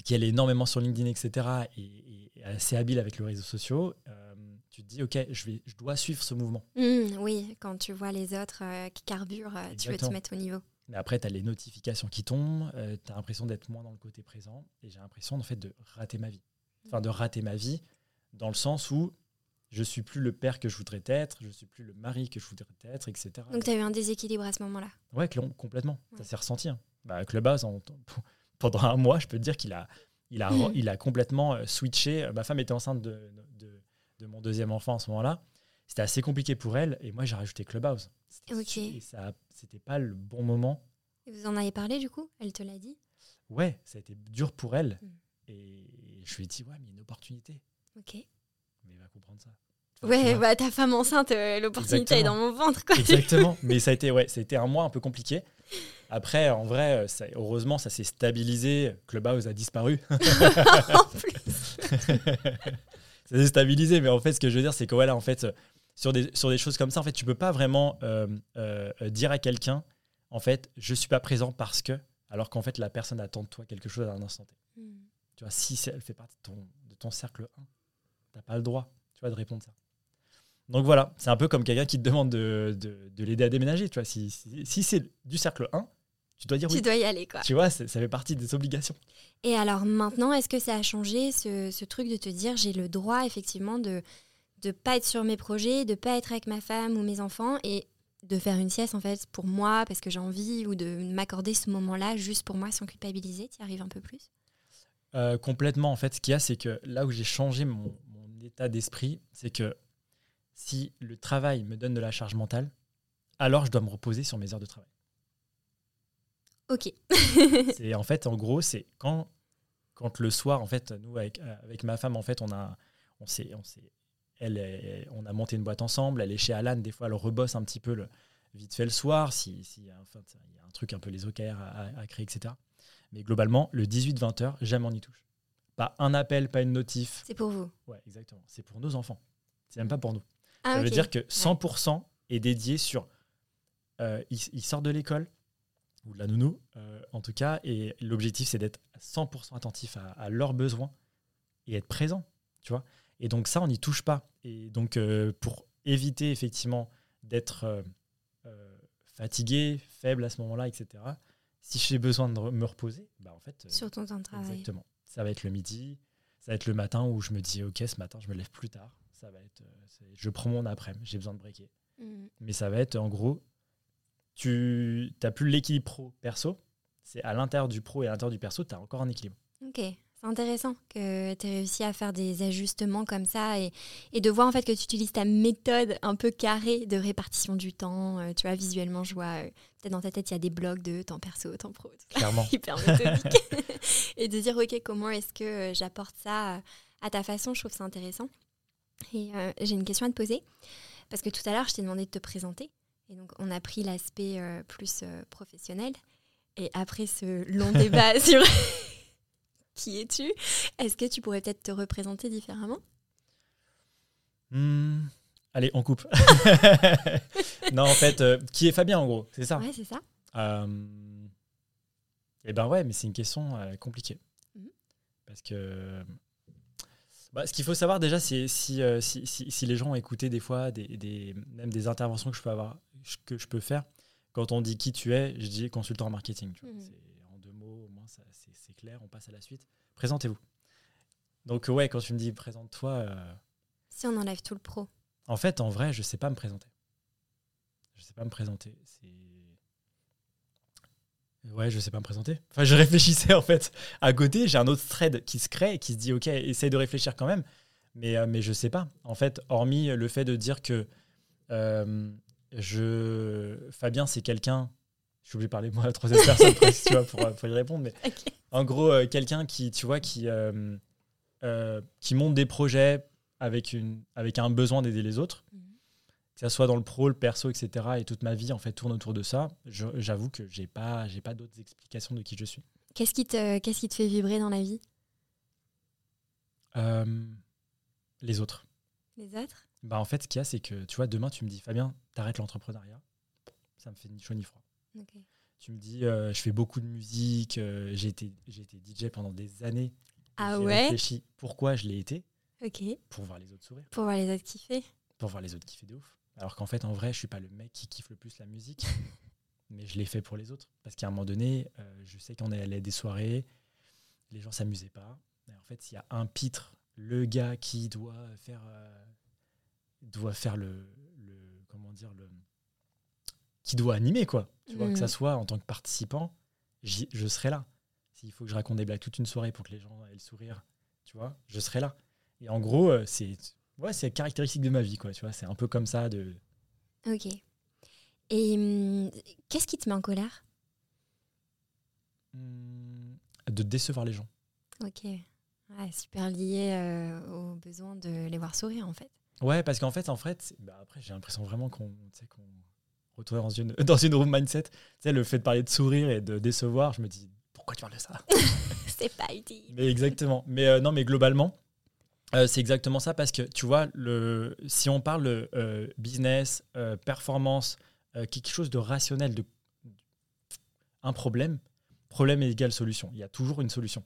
Speaker 2: qui est énormément sur LinkedIn, etc., et, assez habile avec les réseaux sociaux, euh, tu te dis, OK, je, vais, je dois suivre ce mouvement.
Speaker 1: Mmh, oui, quand tu vois les autres euh, qui carburent, tu veux te mettre au niveau.
Speaker 2: Mais après, tu as les notifications qui tombent, tu as l'impression d'être moins dans le côté présent, et j'ai l'impression en fait, de rater ma vie. Enfin, de rater ma vie dans le sens où je suis plus le père que je voudrais être, je suis plus le mari que je voudrais être, etc.
Speaker 1: Donc tu as eu un déséquilibre à ce moment-là
Speaker 2: Ouais, complètement. Ça s'est ressenti. Hein. Bah, pendant un mois, je peux te dire qu'il a, il a, il a complètement euh, switché. Ma femme était enceinte de, de, de mon deuxième enfant à ce moment-là. C'était assez compliqué pour elle et moi j'ai rajouté Clubhouse.
Speaker 1: Ok.
Speaker 2: Et ça, c'était pas le bon moment.
Speaker 1: Et vous en avez parlé du coup? Elle te l'a dit?
Speaker 2: Ouais, ça a été dur pour elle. Hmm. Et je lui ai dit, ouais, mais il y a une opportunité.
Speaker 1: Ok.
Speaker 2: Mais il va comprendre ça.
Speaker 1: Ouais, bah, ta femme enceinte, euh, l'opportunité est dans mon ventre. Quoi.
Speaker 2: Exactement. Mais ça a, été, ouais, ça a été un mois un peu compliqué. Après, en vrai, euh, ça, heureusement, ça s'est stabilisé. Clubhouse a disparu. en plus. ça s'est stabilisé, mais en fait, ce que je veux dire, c'est que voilà, en fait, sur des, sur des choses comme ça, en fait, tu peux pas vraiment euh, dire à quelqu'un, en fait, je suis pas présent parce que, alors qu'en fait, la personne attend de toi quelque chose à un instant T. Hmm. Tu vois, si elle fait partie de ton, de ton cercle 1, n'as pas le droit tu vois, de répondre ça. Donc voilà, c'est un peu comme quelqu'un qui te demande de, de, l'aider à déménager. Tu vois, si, si, c'est du cercle 1, tu dois dire
Speaker 1: oui.
Speaker 2: Tu
Speaker 1: dois y aller, quoi.
Speaker 2: Tu vois, ça fait partie des obligations.
Speaker 1: Et alors maintenant, est-ce que ça a changé ce, ce truc de te dire j'ai le droit effectivement de ne pas être sur mes projets, de pas être avec ma femme ou mes enfants et de faire une sieste en fait pour moi parce que j'ai envie ou de m'accorder ce moment-là juste pour moi sans culpabiliser Tu y arrives un peu plus?
Speaker 2: Euh, Complètement en fait. Ce qu'il y a, c'est que là où j'ai changé mon, mon état d'esprit, c'est que si le travail me donne de la charge mentale, alors je dois me reposer sur mes heures de travail.
Speaker 1: Ok.
Speaker 2: c'est en fait, en gros, c'est quand, quand le soir, en fait, nous avec, avec ma femme, en fait, on a, on s'est, on s'est, elle, on a monté une boîte ensemble. Elle est chez Alan. Des fois, elle rebosse un petit peu le, vite fait le soir, si, si enfin, il y a un truc un peu les OKR à, à créer, etc. Mais globalement, le 18-20 heures, jamais on y touche. Pas un appel, pas une notif.
Speaker 1: C'est pour vous.
Speaker 2: Ouais, exactement. C'est pour nos enfants. C'est même pas pour nous.
Speaker 1: Ah,
Speaker 2: ça veut dire que 100% est dédié sur. Euh, ils, sortent de l'école, ou de la nounou, euh, en tout cas, et l'objectif, c'est d'être 100% attentif à, leurs besoins et être présent, tu vois. Et donc, ça, on n'y touche pas. Et donc, euh, pour éviter, effectivement, d'être fatigué, faible à ce moment-là, etc., si j'ai besoin de me reposer, bah, en fait.
Speaker 1: Sur ton temps de travail.
Speaker 2: Exactement. Ça va être le midi, ça va être le matin où je me dis, OK, ce matin, je me lève plus tard ça va être, euh, je prends mon après-midi, j'ai besoin de breaker. Mm. Mais ça va être en gros, tu n'as plus l'équilibre pro-perso, c'est à l'intérieur du pro et à l'intérieur du perso, tu as encore un équilibre.
Speaker 1: Ok, intéressant que tu aies réussi à faire des ajustements comme ça et, et, de voir en fait que tu utilises ta méthode un peu carrée de répartition du temps. Euh, tu vois, visuellement, je vois, euh, peut-être dans ta tête, il y a des blocs de temps perso, temps pro.
Speaker 2: Clairement.
Speaker 1: Hyper méthodique. et de dire, ok, comment est-ce que j'apporte ça à ta façon, je trouve ça intéressant. Et euh, j'ai une question à te poser, parce que tout à l'heure, je t'ai demandé de te présenter. Et donc, on a pris l'aspect euh, plus euh, professionnel. Et après ce long débat sur qui es-tu, est-ce que tu pourrais peut-être te représenter différemment?
Speaker 2: Hmm, Allez, on coupe. non, en fait, qui est Fabien, en gros C'est ça?
Speaker 1: Ouais, c'est ça.
Speaker 2: Eh ben ouais, mais c'est une question compliquée. Mhm. Parce que bah, ce qu'il faut savoir déjà, c'est si, euh, si, si, les gens ont écouté des fois des, des, même des interventions que je peux avoir, que je peux faire. Quand on dit qui tu es, je dis consultant en marketing. Deux mots, au moins c'est clair. On passe à la suite. Présentez-vous. Donc ouais, quand tu me dis présente-toi. Euh,
Speaker 1: si on enlève tout le pro.
Speaker 2: En fait, en vrai, je sais pas me présenter. Je sais pas me présenter. C'est Ouais, je sais pas me présenter. Enfin, je réfléchissais en fait. À côté, j'ai un autre thread qui se crée et qui se dit ok, essaye de réfléchir quand même. Mais, euh, mais je sais pas. En fait, hormis le fait de dire que euh, je... Fabien, c'est quelqu'un. Je suis obligé de parler moi à la troisième personne tu vois, pour, pour, y répondre. Mais en gros, euh, quelqu'un qui, tu vois, qui, qui monte des projets avec, une, avec un besoin d'aider les autres. Mhm que ce soit dans le pro, le perso, etc. Et toute ma vie en fait tourne autour de ça. J'avoue que j'ai pas, j'ai pas d'autres explications de qui je suis.
Speaker 1: Qu'est-ce qui te, qu'est-ce qui te fait vibrer dans la vie?
Speaker 2: Euh, Les autres.
Speaker 1: Les autres?
Speaker 2: Bah en fait, ce qu'il y a, c'est que tu vois, demain tu me dis Fabien, t'arrêtes l'entrepreneuriat. Ça me fait ni chaud ni froid. Tu me dis, euh, je fais beaucoup de musique, euh, j'ai été, DJ pendant des années.
Speaker 1: Ah ouais
Speaker 2: réfléchi pourquoi je l'ai été.
Speaker 1: Ok.
Speaker 2: Pour voir les autres sourire.
Speaker 1: Pour voir les autres kiffer.
Speaker 2: Pour voir les autres kiffer de ouf. Alors qu'en fait, en vrai, je suis pas le mec qui kiffe le plus la musique, mais je l'ai fait pour les autres. Parce qu'à un moment donné, euh, je sais qu'on allait à des soirées, les gens s'amusaient pas. en fait, s'il y a un pitre, le gars qui doit faire, doit faire le, comment dire, le, qui doit animer quoi. Tu vois que ça mm. soit en tant que participant, je serai là. S'il faut que je raconte des blagues toute une soirée pour que les gens aient le sourire, tu vois, je serai là. Et en gros, euh, c'est ouais, c'est caractéristique de ma vie, quoi. Tu vois, c'est un peu comme ça. De...
Speaker 1: Ok. Et hum, qu'est-ce qui te met en colère?
Speaker 2: Hum, De décevoir les gens.
Speaker 1: Ok. super lié euh, au besoin de les voir sourire, en fait.
Speaker 2: Ouais, parce qu'en fait, en fait, bah après, j'ai l'impression vraiment qu'on qu'on retourne dans une, dans une room mindset. Tu sais, le fait de parler de sourire et de décevoir, je me dis, pourquoi tu parles de ça?
Speaker 1: C'est pas utile.
Speaker 2: Mais exactement. Mais euh, non, mais globalement, euh, c'est exactement ça parce que tu vois, le, si on parle euh, business, euh, performance, quelque chose de rationnel, de, un problème, problème égale solution. Il y a toujours une solution.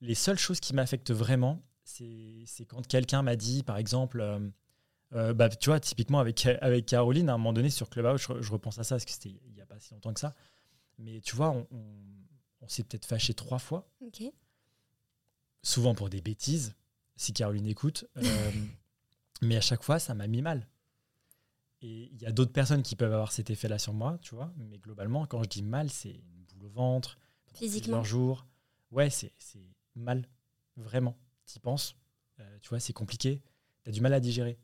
Speaker 2: Les seules choses qui m'affectent vraiment, c'est quand quelqu'un m'a dit, par exemple, bah, tu vois, typiquement avec, avec Caroline, à un moment donné sur Clubhouse, je, je repense à ça parce que c'était il n'y a pas si longtemps que ça. Mais tu vois, on, on, s'est peut-être fâché trois fois. Souvent pour des bêtises, si Caroline écoute. mais à chaque fois, ça m'a mis mal. Et il y a d'autres personnes qui peuvent avoir cet effet-là sur moi, tu vois. Mais globalement, quand je dis mal, c'est une boule au ventre.
Speaker 1: Physiquement.
Speaker 2: jour. Ouais, c'est mal. Vraiment. Tu y penses. Euh, tu vois, c'est compliqué. Tu as du mal à digérer.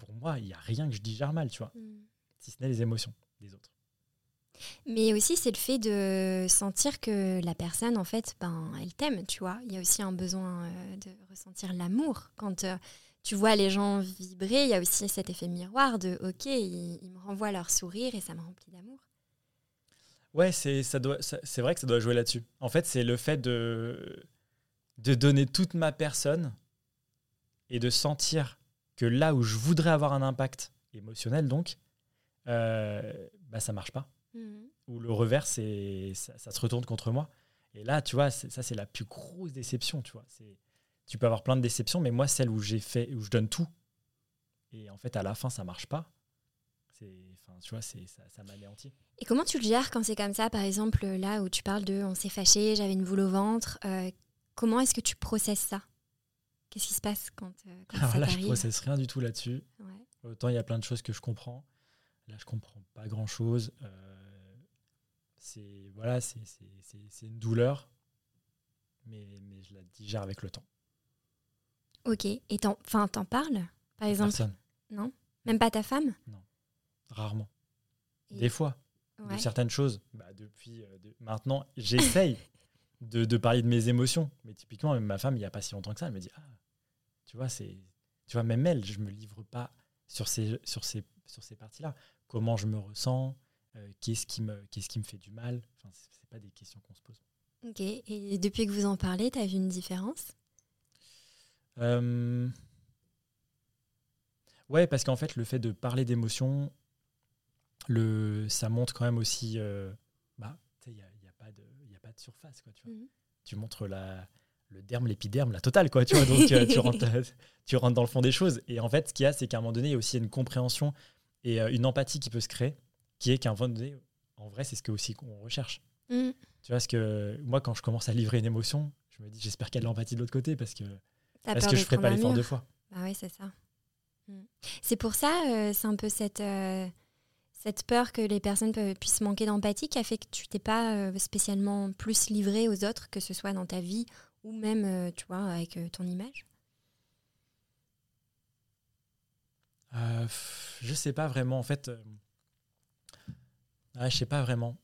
Speaker 2: Pour moi, il n'y a rien que je digère mal, tu vois. Hmm. Si ce n'est les émotions des autres.
Speaker 1: Mais aussi, c'est le fait de sentir que la personne, en fait, ben, elle t'aime, tu vois. Il y a aussi un besoin euh, de ressentir l'amour quand. Euh, tu vois les gens vibrer, il y a aussi cet effet miroir de OK, ils, me renvoient leur sourire et ça me remplit d'amour.
Speaker 2: Ouais, c'est ça doit c'est vrai que ça doit jouer là-dessus. En fait, c'est le fait de de donner toute ma personne et de sentir que là où je voudrais avoir un impact émotionnel donc euh, bah ça marche pas. Mhm. Ou le revers c'est ça, ça, se retourne contre moi. Et là, tu vois, ça c'est la plus grosse déception, tu vois. Tu peux avoir plein de déceptions, mais moi, celle où j'ai fait, où je donne tout, et en fait, à la fin, ça marche pas, c'est, enfin, tu vois, c'est, ça, ça m'anéantit.
Speaker 1: Et comment tu le gères quand c'est comme ça, par exemple, là où tu parles de on s'est fâché, j'avais une boule au ventre, euh, comment est-ce que tu processes ça? Qu'est-ce qui se passe quand, euh, quand
Speaker 2: Alors là, je processe rien du tout là-dessus. Autant il y a plein de choses que je comprends. Là, je comprends pas grand-chose. Euh, c'est voilà, c'est, une douleur, mais, mais je la digère avec le temps.
Speaker 1: Ok. Et t'en, enfin, t'en parles, par exemple?
Speaker 2: Personne.
Speaker 1: Non? Même pas ta femme?
Speaker 2: Non. Rarement. Des fois. De certaines choses. Bah, depuis euh, maintenant, j'essaye de, de, parler de mes émotions. Mais typiquement, ma femme, il n'y a pas si longtemps que ça, elle me dit Ah, tu vois, c'est. Tu vois, même elle, je ne me livre pas sur ces, sur ces, sur ces parties-là. Comment je me ressens euh, qu'est-ce, qui me, qu'est-ce qui me fait du mal? Enfin, Ce pas des questions qu'on se pose.
Speaker 1: Ok. Et depuis que vous en parlez, tu as vu une différence?
Speaker 2: Euh... Ouais, parce qu'en fait, le fait de parler d'émotions, le, ça montre quand même aussi. Euh, bah, il n'y a, y a, pas de, surface. Quoi, tu, vois. Mhm. tu montres la, le derme, l'épiderme, la totale. Quoi, tu vois, donc euh, tu, rentres, tu rentres dans le fond des choses. Et en fait, ce qu'il y a, c'est qu'à un moment donné, il y a aussi une compréhension et euh, une empathie qui peut se créer, qui est qu'à un moment donné, en vrai, c'est ce que aussi qu'on recherche. Mhm. Tu vois, parce que moi, quand je commence à livrer une émotion, je me dis, j'espère qu'il y a de l'empathie de l'autre côté, parce que est-ce que je ne ferai pas l'effort deux fois
Speaker 1: Bah oui, c'est ça. Mm. C'est pour ça, euh, c'est un peu cette, euh, cette peur que les personnes puissent manquer d'empathie qui a fait que tu t'es pas euh, spécialement plus livré aux autres, que ce soit dans ta vie ou même, tu vois, avec ton image?
Speaker 2: Je sais pas vraiment. En fait, je sais pas vraiment.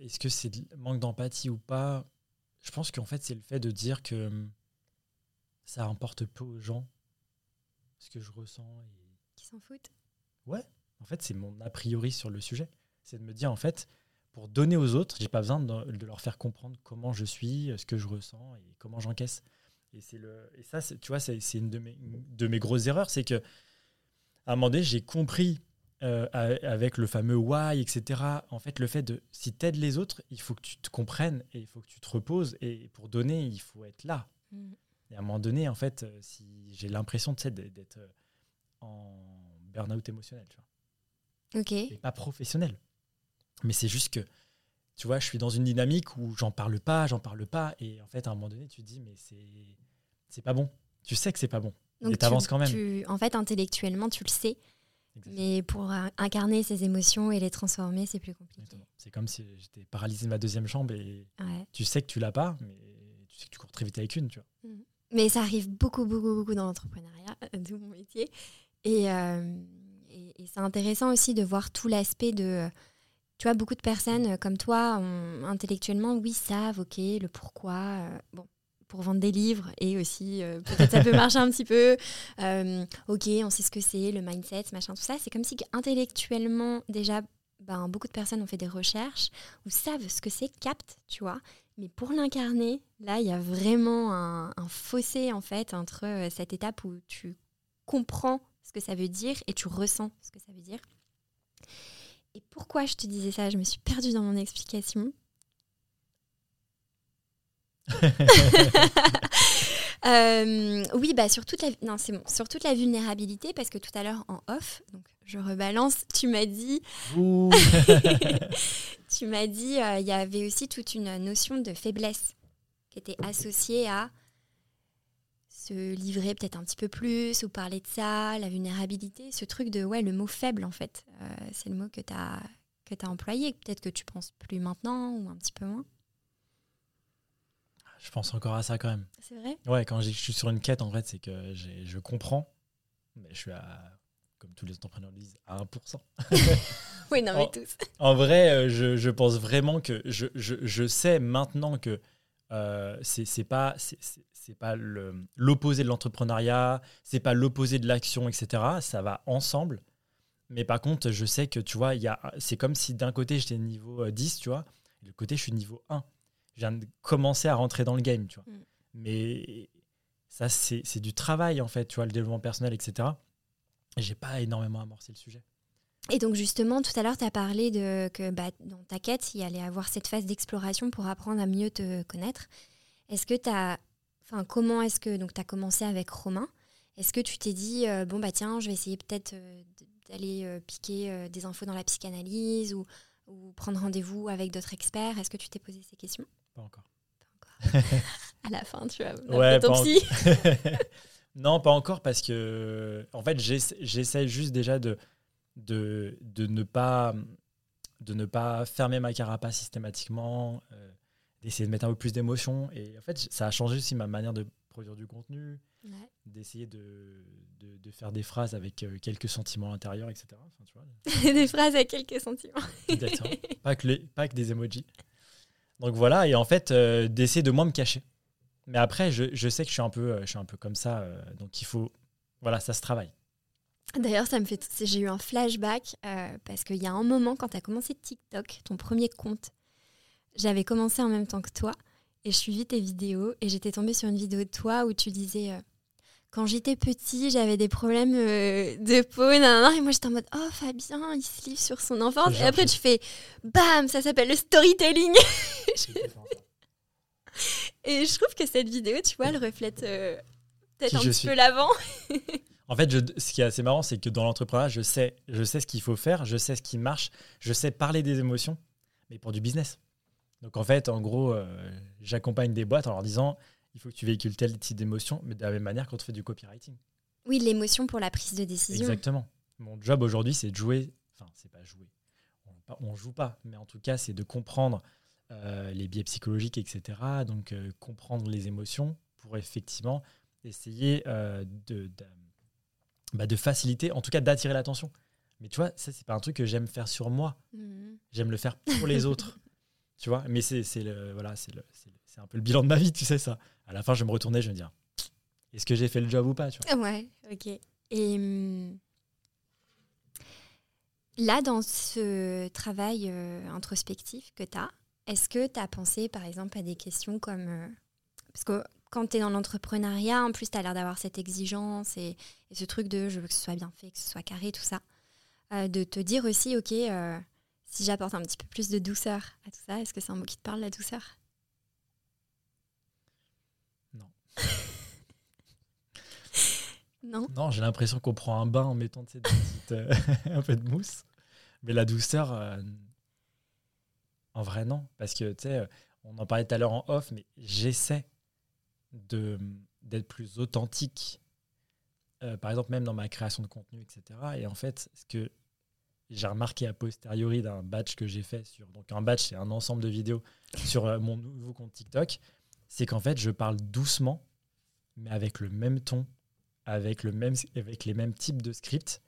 Speaker 2: Est-ce que c'est manque d'empathie ou pas? Je pense qu'en fait, c'est le fait de dire que ça importe peu aux gens ce que je ressens. Et...
Speaker 1: Qui s'en foutent?
Speaker 2: Ouais, en fait, c'est mon a priori sur le sujet. C'est de me dire, en fait, pour donner aux autres, j'ai pas besoin de, leur faire comprendre comment je suis, ce que je ressens et comment j'encaisse. Et, c'est le, et ça, tu vois, c'est une de mes, de mes grosses erreurs, c'est que à un moment donné, j'ai compris euh, avec le fameux why, etc. En fait, le fait de si tu aides les autres, il faut que tu te comprennes et il faut que tu te reposes. Et pour donner, il faut être là. Mm. Et à un moment donné, en fait, euh, si j'ai l'impression d'être euh, en burn-out émotionnel, tu vois.
Speaker 1: Ok.
Speaker 2: Et pas professionnel. Mais c'est juste que, tu vois, je suis dans une dynamique où j'en parle pas, j'en parle pas. Et en fait, à un moment donné, tu te dis, mais c'est pas bon. Tu sais que c'est pas bon. Donc et avances quand même.
Speaker 1: en fait, intellectuellement, tu le sais. Mais pour incarner ces émotions et les transformer, c'est plus compliqué.
Speaker 2: C'est comme si j'étais paralysé de ma deuxième jambe et tu sais que tu l'as pas, mais tu sais que tu cours très vite avec une, tu vois.
Speaker 1: Mmh. Mais ça arrive beaucoup, beaucoup, beaucoup dans l'entrepreneuriat, de mon métier. Euh, et, et, c'est intéressant aussi de voir tout l'aspect de. Tu vois, beaucoup de personnes comme toi, intellectuellement, oui, savent, ok, le pourquoi. Euh, bon, pour vendre des livres et aussi euh, peut-être ça peut marcher un petit peu. ok, on sait ce que c'est, le mindset, machin, tout ça. C'est comme si intellectuellement, déjà, ben, beaucoup de personnes ont fait des recherches ou savent ce que c'est, captent, tu vois. Mais pour l'incarner, là, il y a vraiment un, fossé en fait entre euh, cette étape où tu comprends ce que ça veut dire et tu ressens ce que ça veut dire. Et pourquoi je te disais ça? Je me suis perdue dans mon explication. Euh, oui, bah sur toute la non c'est bon sur toute la vulnérabilité parce que tout à l'heure en off, donc je rebalance, tu m'as dit, tu m'as dit, euh, il y avait aussi toute une notion de faiblesse qui était associée à se livrer peut-être un petit peu plus ou parler de ça, la vulnérabilité, ce truc de ouais le mot faible en fait, euh, c'est le mot que tu as que tu as employé, peut-être que tu penses plus maintenant ou un petit peu moins.
Speaker 2: Je pense encore à ça quand même.
Speaker 1: C'est vrai?
Speaker 2: Ouais, quand je suis sur une quête, en fait, c'est que je comprends, mais je suis à, comme tous les entrepreneurs disent, à 1%.
Speaker 1: oui, non, mais tous.
Speaker 2: En vrai, euh, je, je, pense vraiment que je, je, je sais maintenant que euh, c'est pas c'est pas l'opposé de l'entrepreneuriat, c'est pas l'opposé de l'action, etc. Ça va ensemble. Mais par contre, je sais que tu vois, c'est comme si d'un côté j'étais niveau 10, euh, tu vois, et de l'autre côté je suis niveau 1 je viens de commencer à rentrer dans le game, tu vois. Mm. Mais ça, c'est du travail, en fait, tu vois, le développement personnel, etc. J'ai pas énormément amorcé le sujet.
Speaker 1: Et donc justement, tout à l'heure, tu as parlé de que bah, dans ta quête, il y allait avoir cette phase d'exploration pour apprendre à mieux te connaître. Est-ce que tu as... Enfin, comment est-ce que... Donc, tu as commencé avec Romain? Est-ce que tu t'es dit, euh, bon, bah tiens, je vais essayer peut-être euh, d'aller euh, piquer des infos dans la psychanalyse ou, ou prendre rendez-vous avec d'autres experts? Est-ce que tu t'es posé ces questions?
Speaker 2: Pas encore.
Speaker 1: Pas encore. à la fin, tu vas ouais, ton psy.
Speaker 2: non, pas encore parce que, en fait, j'essaie juste déjà de, de, de, ne pas, de ne pas fermer ma carapace systématiquement, euh, d'essayer de mettre un peu plus d'émotion. Et en fait, ça a changé aussi ma manière de produire du contenu, d'essayer de, de, de, faire des phrases avec euh, quelques sentiments intérieurs, etc. Enfin, tu
Speaker 1: vois, des phrases avec quelques sentiments.
Speaker 2: pas, que les, pas que des emojis. Donc voilà, et en fait, euh, d'essayer de moins me cacher. Mais après, je, je, sais que je suis un peu, je suis un peu comme ça, donc il faut. Voilà, ça se travaille.
Speaker 1: D'ailleurs, ça me fait. J'ai eu un flashback parce qu'il y a un moment, quand tu as commencé TikTok, ton premier compte, j'avais commencé en même temps que toi et je suivis tes vidéos et j'étais tombée sur une vidéo de toi où tu disais quand j'étais petit, j'avais des problèmes euh, de peau, et moi j'étais en mode oh Fabien, il se livre sur son enfance. Et après tu fais bam, ça s'appelle le storytelling. et je trouve que cette vidéo, tu vois, elle reflète euh, peut-être un petit peu l'avant.
Speaker 2: en fait, je, ce qui est assez marrant, c'est que dans l'entrepreneuriat, je sais, je sais ce qu'il faut faire, je sais ce qui marche, je sais parler des émotions, mais pour du business. Donc en fait, en gros, euh, j'accompagne des boîtes en leur disant il faut que tu véhicules tel type d'émotion, mais de la même manière quand tu fais du copywriting.
Speaker 1: Oui, l'émotion pour la prise de décision.
Speaker 2: Exactement. Mon job aujourd'hui, c'est de jouer. Enfin, c'est pas jouer. On, ne joue pas, mais en tout cas, c'est de comprendre euh, les biais psychologiques, etc. Donc, euh, comprendre les émotions pour effectivement essayer euh, de, bah, de, faciliter, en tout cas d'attirer l'attention. Mais tu vois, ça, c'est pas un truc que j'aime faire sur moi. Mhm. J'aime le faire pour les autres. Tu vois, mais c'est le, voilà, c'est le, c'est un peu le bilan de ma vie, tu sais ça. À la fin, je vais me retourner, je vais me dire, est-ce que j'ai fait le job ou pas? tu
Speaker 1: vois Ouais, ok. Et hum, là, dans ce travail euh, introspectif que tu as, est-ce que tu as pensé, par exemple, à des questions comme... Euh, parce que quand tu es dans l'entrepreneuriat, en plus, tu as l'air d'avoir cette exigence et, ce truc de je veux que ce soit bien fait, que ce soit carré, tout ça. Euh, de te dire aussi, ok, si j'apporte un petit peu plus de douceur à tout ça, est-ce que c'est un mot qui te parle, la douceur? Non.
Speaker 2: Non, j'ai l'impression qu'on prend un bain en mettant euh, un peu de mousse. Mais la douceur, euh, en vrai, non. Parce que, tu sais, euh, on en parlait tout à l'heure en off, mais j'essaie d'être plus authentique. par exemple, même dans ma création de contenu, etc. Et en fait, ce que j'ai remarqué a posteriori d'un batch que j'ai fait sur. Donc, un batch, c'est un ensemble de vidéos sur mon nouveau compte TikTok. C'est qu'en fait, je parle doucement mais avec le même ton, avec, le même, avec les mêmes types de scripts.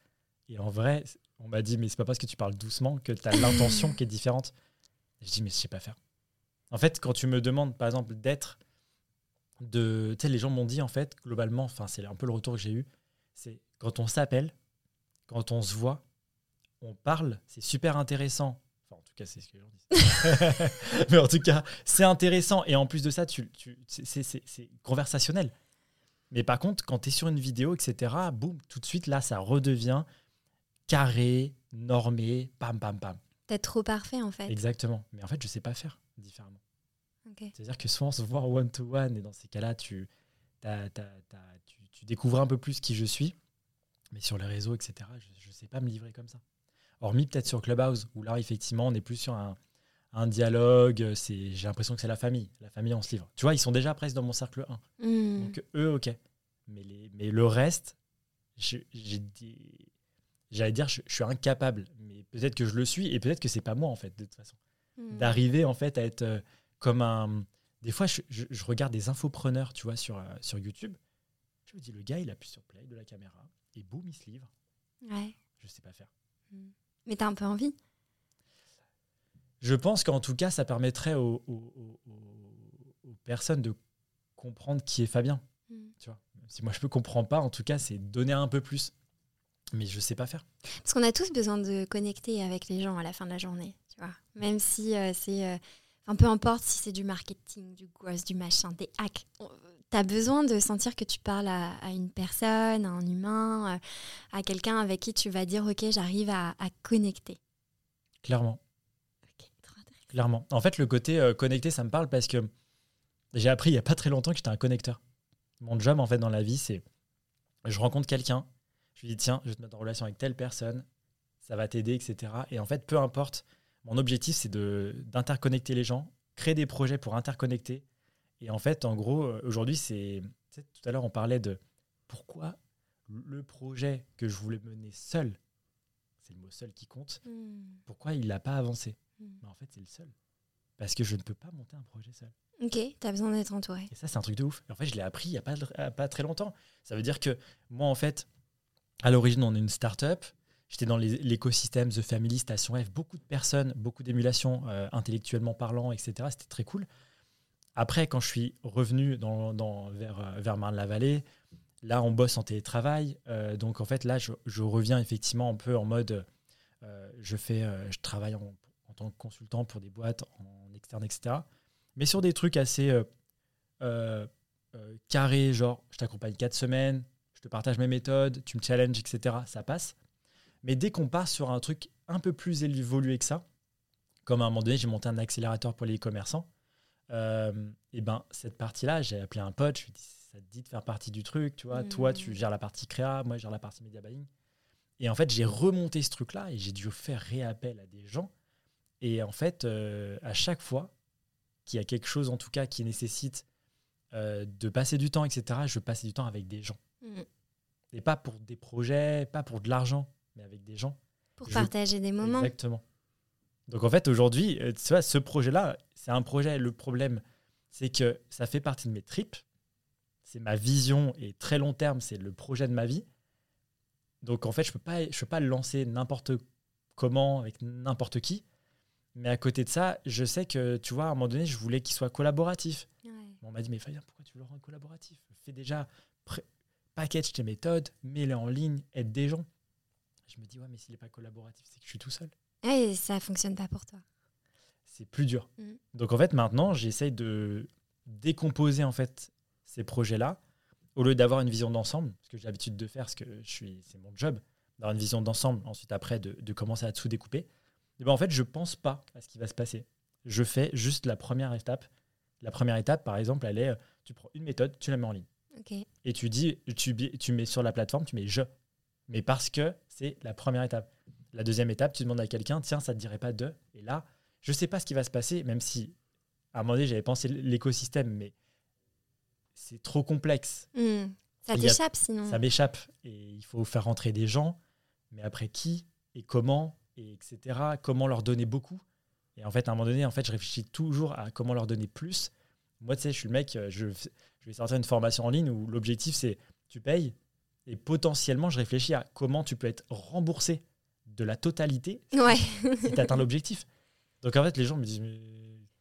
Speaker 2: Et en vrai, on m'a dit, mais c'est pas parce que tu parles doucement que tu as l'intention qui est différente. je dis, mais je sais pas faire. En fait, quand tu me demandes, par exemple, d'être de. Tu sais, les gens m'ont dit, en fait, globalement, enfin, c'est un peu le retour que j'ai eu, c'est quand on s'appelle, quand on se voit, on parle, c'est super intéressant. Enfin, en tout cas, c'est ce que les gens disent. mais en tout cas, c'est intéressant. Et en plus de ça, tu, tu c'est conversationnel. Mais par contre, quand tu es sur une vidéo, etc., boum, tout de suite, là, ça redevient carré, normé, pam, pam, pam.
Speaker 1: T'es trop parfait, en fait.
Speaker 2: Exactement. Mais en fait, je sais pas faire différemment. C'est-à-dire que soit on se voit one-to-one, et dans ces cas-là, tu tu, découvres un peu plus qui je suis. Mais sur les réseaux, etc., je ne sais pas me livrer comme ça. Hormis peut-être sur Clubhouse, où là, effectivement, on est plus sur un, un dialogue. J'ai l'impression que c'est la famille. La famille, on se livre. Tu vois, ils sont déjà presque dans mon cercle 1. Hmm. Donc, eux, ok. Mais, les, mais le reste, j'ai j'allais dire, je, suis incapable. Mais peut-être que je le suis, et peut-être que c'est pas moi, en fait, de toute façon. Hmm. D'arriver, en fait, à être euh, comme un. Des fois, je, je, regarde des infopreneurs, tu vois, sur, euh, sur YouTube. Je me dis, le gars, il appuie sur play de la caméra, et boum, il se livre.
Speaker 1: Ouais.
Speaker 2: Je sais pas faire.
Speaker 1: Hmm. Mais t'as un peu envie?
Speaker 2: Je pense qu'en tout cas, ça permettrait aux, personnes de comprendre qui est Fabien. Hmm. Tu vois, si moi je ne comprends pas, en tout cas, c'est donner un peu plus. Mais je sais pas faire.
Speaker 1: Parce qu'on a tous besoin de connecter avec les gens à la fin de la journée, tu vois. Même si euh, c'est. un euh, peu importe si c'est du marketing, du growth, du machin, des hacks. Tu as besoin de sentir que tu parles à, une personne, à un humain, euh, à quelqu'un avec qui tu vas dire Ok, j'arrive à, connecter.
Speaker 2: Clairement. Clairement. En fait, le côté connecté, ça me parle parce que j'ai appris il n'y a pas très longtemps que j'étais un connecteur. Mon job, en fait, dans la vie, c'est je rencontre quelqu'un, je lui dis tiens, je vais te mettre en relation avec telle personne, ça va t'aider, etc. Et en fait, peu importe, mon objectif, c'est d'interconnecter les gens, créer des projets pour interconnecter. Et en fait, en gros, euh, aujourd'hui, c'est. Tout à l'heure, on parlait de pourquoi le projet que je voulais mener seul, c'est le mot seul qui compte, hmm. pourquoi il n'a pas avancé hmm. Mais En fait, c'est le seul. Parce que je ne peux pas monter un projet seul.
Speaker 1: Ok, tu as besoin d'être entouré.
Speaker 2: Et ça, c'est un truc de ouf. en fait, je l'ai appris il n'y a pas, pas très longtemps. Ça veut dire que moi, en fait, à l'origine, on est une start-up. J'étais dans l'écosystème The Family, Station F, beaucoup de personnes, beaucoup d'émulation euh, intellectuellement parlant, etc. C'était très cool. Après, quand je suis revenu dans, vers, euh, vers Marne-la-Vallée, là, on bosse en télétravail. Euh, donc, en fait, là, je, reviens effectivement un peu en mode je, fais, je travaille en, en, tant que consultant pour des boîtes en externe, etc. Mais sur des trucs assez carrés, genre je t'accompagne quatre semaines, te partage mes méthodes, tu me challenges, etc. Ça passe. Mais dès qu'on part sur un truc un peu plus évolué que ça, comme à un moment donné, j'ai monté un accélérateur pour les commerçants, euh, et ben cette partie-là, j'ai appelé un pote, je lui ai dit, ça te dit de faire partie du truc, tu vois, mmh. toi tu gères la partie créa, moi je gère la partie media buying. Et en fait, j'ai remonté ce truc-là et j'ai dû faire réappel à des gens. Et en fait, euh, à chaque fois qu'il y a quelque chose, en tout cas, qui nécessite euh, de passer du temps, etc., je passer du temps avec des gens. Mmh. Et pas pour des projets, pas pour de l'argent, mais avec des gens.
Speaker 1: Pour partager des moments.
Speaker 2: Exactement. Donc en fait, aujourd'hui, euh, tu vois, ce projet-là, c'est un projet. Le problème, c'est que ça fait partie de mes tripes. C'est ma vision et très long terme, c'est le projet de ma vie. Donc en fait, je ne peux, pas, je peux pas le lancer n'importe comment, avec n'importe qui. Mais à côté de ça, je sais que, tu vois, à un moment donné, je voulais qu'il soit collaboratif. On m'a dit, mais Fabien, pourquoi tu veux le rendre collaboratif? Fais déjà, package tes méthodes, mets-les en ligne, aide des gens. Je me dis, ouais, mais s'il n'est pas collaboratif, c'est que je suis tout seul.
Speaker 1: Et ça fonctionne pas pour toi.
Speaker 2: C'est plus dur. Mm. Donc en fait, maintenant, j'essaye de décomposer en fait ces projets-là au lieu d'avoir une vision d'ensemble, ce que j'ai l'habitude de faire, parce que je suis, c'est mon job, d'avoir une vision d'ensemble, ensuite après de, de, commencer à tout découper. Et ben en fait, je pense pas à ce qui va se passer. Je fais juste la première étape. La première étape, par exemple, elle est, euh, tu prends une méthode, tu la mets en ligne. Et tu dis, tu, tu mets sur la plateforme, tu mets je. Mais parce que c'est la première étape. La deuxième étape, tu demandes à quelqu'un, tiens, ça te dirait pas de. Et là, je sais pas ce qui va se passer, même si à un moment donné, j'avais pensé l'écosystème, mais c'est trop complexe.
Speaker 1: Hmm. Ça t'échappe sinon.
Speaker 2: Ça m'échappe. Et il faut faire rentrer des gens, mais après qui et comment, et etc. Comment leur donner beaucoup. Et en fait, à un moment donné, en fait, je réfléchis toujours à comment leur donner plus. Moi, tu sais, je suis le mec, je, je vais sortir une formation en ligne où l'objectif, c'est tu payes et potentiellement, je réfléchis à comment tu peux être remboursé de la totalité
Speaker 1: ouais.
Speaker 2: si tu atteins l'objectif. Donc en fait, les gens me disent mais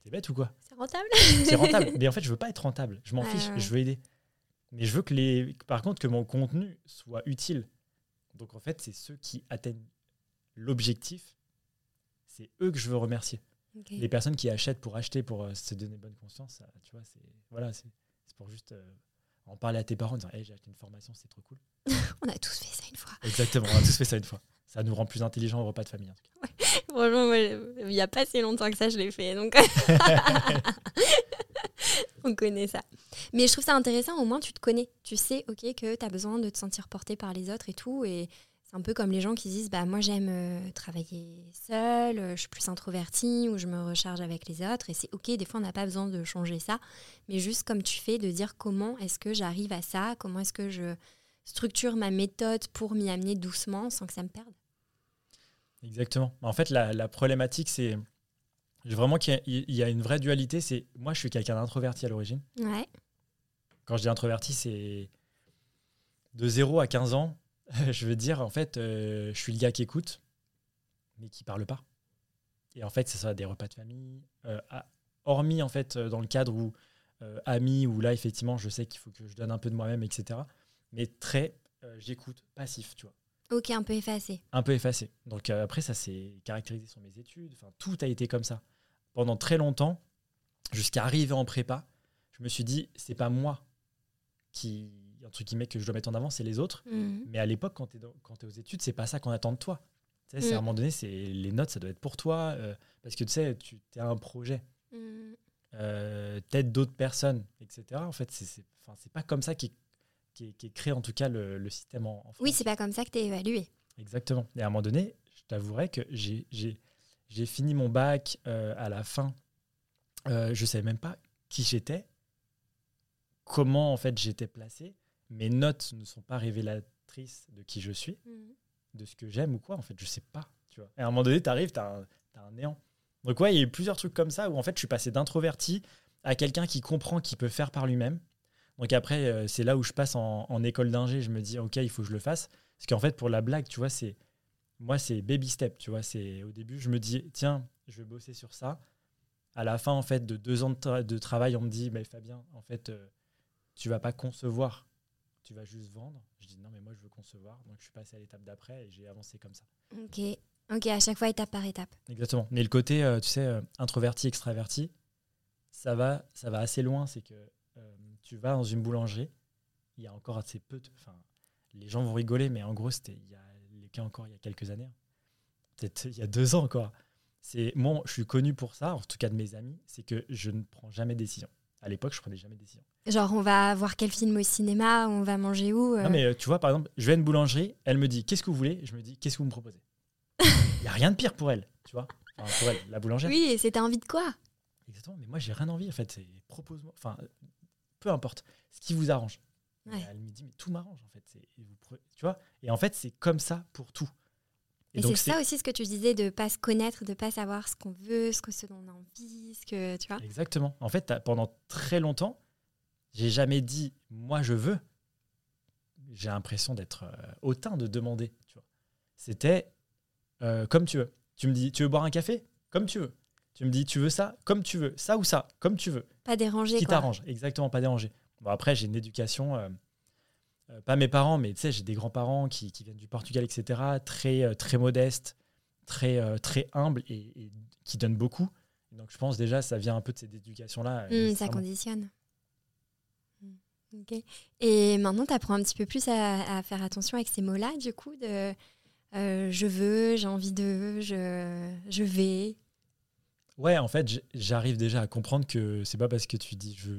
Speaker 2: t'es bête ou quoi?
Speaker 1: C'est rentable
Speaker 2: C'est rentable. Mais en fait, je veux pas être rentable. Je m'en fiche. Je veux aider. Mais je veux que les, par contre, que mon contenu soit utile. Donc en fait, c'est ceux qui atteignent l'objectif. C'est eux que je veux remercier. Les personnes qui achètent pour acheter, pour euh, se donner bonne conscience, tu vois, c'est voilà, c'est pour juste euh, en parler à tes parents en disant hey, j'ai acheté une formation, c'est trop cool.
Speaker 1: on a tous fait ça une fois.
Speaker 2: Exactement, on a tous fait ça une fois. Ça nous rend plus intelligents au repas de famille. En tout
Speaker 1: cas. Franchement, il n'y a pas si longtemps que ça, je l'ai fait. Donc, on connaît ça. Mais je trouve ça intéressant, au moins tu te connais. Tu sais, ok, que tu as besoin de te sentir porté par les autres et tout. Et c'est un peu comme les gens qui disent, bah moi j'aime euh, travailler seul, euh, je suis plus introvertie ou je me recharge avec les autres. Et c'est ok, des fois on n'a pas besoin de changer ça. Mais juste comme tu fais, de dire comment est-ce que j'arrive à ça, comment est-ce que je structure ma méthode pour m'y amener doucement sans que ça me perde.
Speaker 2: Exactement. En fait, la, la problématique, c'est Vraiment qu'il y, a une vraie dualité. C'est moi, je suis quelqu'un d'introverti à l'origine.
Speaker 1: Ouais.
Speaker 2: Quand je dis introverti, c'est de 0 à 15 ans. je veux dire, en fait, euh, je suis le gars qui écoute, mais qui parle pas. Et en fait, c'est ça, des repas de famille. Euh, hormis, en fait, euh, dans le cadre où amis, où là, effectivement, je sais qu'il faut que je donne un peu de moi-même, etc. Mais très, j'écoute, passif, tu vois.
Speaker 1: Ok, un peu effacé.
Speaker 2: Un peu effacé. Donc après, ça s'est caractérisé sur mes études. Enfin, tout a été comme ça pendant très longtemps, jusqu'à arriver en prépa, je me suis dit, c'est pas moi qui, entre guillemets, que je dois mettre en avant, c'est les autres.
Speaker 1: Mhm.
Speaker 2: Mais à l'époque, quand tu es, aux études, c'est pas ça qu'on attend de toi. Tu sais, à un mhm. moment donné, c'est les notes, ça doit être pour toi, euh, parce que tu sais, tu as un projet.
Speaker 1: Mhm.
Speaker 2: Euh, t'aides d'autres personnes, etc. En fait, c'est pas comme ça qu'est est, créé, en tout cas, le, système en, France.
Speaker 1: Oui, c'est pas comme ça que tu es évalué.
Speaker 2: Exactement. Et à un moment donné, je t'avouerais que j'ai fini mon bac euh, à la fin. Euh, je ne savais même pas qui j'étais, comment en fait j'étais placé. Mes notes ne sont pas révélatrices de qui je suis,
Speaker 1: mhm.
Speaker 2: de ce que j'aime ou quoi. En fait, je sais pas. Tu vois. Et à un moment donné, tu arrives, tu as, un néant. Donc, ouais, il y a eu plusieurs trucs comme ça où en fait, je suis passé d'introverti à quelqu'un qui comprend, qui peut faire par lui-même. Donc, après, euh, c'est là où je passe en, en école d'ingé. Je me dis, OK, il faut que je le fasse. Parce qu'en fait, pour la blague, tu vois, c'est moi, c'est baby step, tu vois. C'est au début, je me dis, tiens, je vais bosser sur ça. À la fin, en fait, de deux ans de, travail, on me dit, mais Fabien, en fait, euh, tu vas pas concevoir, tu vas juste vendre. Je dis, non, mais moi, je veux concevoir. Donc, je suis passé à l'étape d'après et j'ai avancé comme ça.
Speaker 1: Ok, ok, à chaque fois, étape par étape.
Speaker 2: Exactement. Mais le côté, euh, tu sais, euh, introverti, extraverti, ça va, ça va assez loin. C'est que tu vas dans une boulangerie, il y a encore assez peu de. Enfin, les gens vont rigoler, mais en gros, c'était il y a encore il y a quelques années. Hein. Peut-être il y a deux ans, quoi. C'est moi, je suis connu pour ça, en tout cas de mes amis, c'est que je ne prends jamais de décision. À l'époque, je prenais jamais de décision.
Speaker 1: Genre, on va voir quel film au cinéma, on va manger où
Speaker 2: euh Non, mais euh, tu vois, par exemple, je vais à une boulangerie, elle me dit Qu'est-ce que vous voulez? Je me dis Qu'est-ce que vous me proposez? Il n'y a rien de pire pour elle, tu vois. pour elle, la boulangère.
Speaker 1: Oui, et c'est envie de quoi?
Speaker 2: Exactement, mais moi, j'ai rien envie, en fait. Propose-moi. Enfin, peu importe. Ce qui vous arrange. Elle me dit, mais tout m'arrange en fait. vous, tu vois Et en fait, c'est comme ça pour tout.
Speaker 1: Et, c'est ça aussi ce que tu disais de pas se connaître, de pas savoir ce qu'on veut, ce que ce dont on a envie, ce que tu vois.
Speaker 2: Exactement. En fait, pendant très longtemps, j'ai jamais dit moi je veux. J'ai l'impression d'être euh, hautain de demander. C'était euh, comme tu veux. Tu me dis tu veux boire un café? Comme tu veux. Tu me dis tu veux ça? Comme tu veux, ça ou ça? Comme tu veux.
Speaker 1: Pas déranger.
Speaker 2: Qui t'arrange Exactement, pas déranger. Bon, après, j'ai une éducation, euh, euh, pas mes parents, mais tu sais, j'ai des grands-parents qui, qui, viennent du Portugal, etc., très, euh, très modestes, très, très humbles et, qui donnent beaucoup. Donc, je pense déjà, ça vient un peu de cette éducation-là.
Speaker 1: Mmh, ça conditionne. Mmh, et maintenant, tu apprends un petit peu plus à, faire attention avec ces mots-là, du coup, de je veux, j'ai envie de, je, je vais.
Speaker 2: Ouais, en fait, j'arrive déjà à comprendre que c'est pas parce que tu dis je,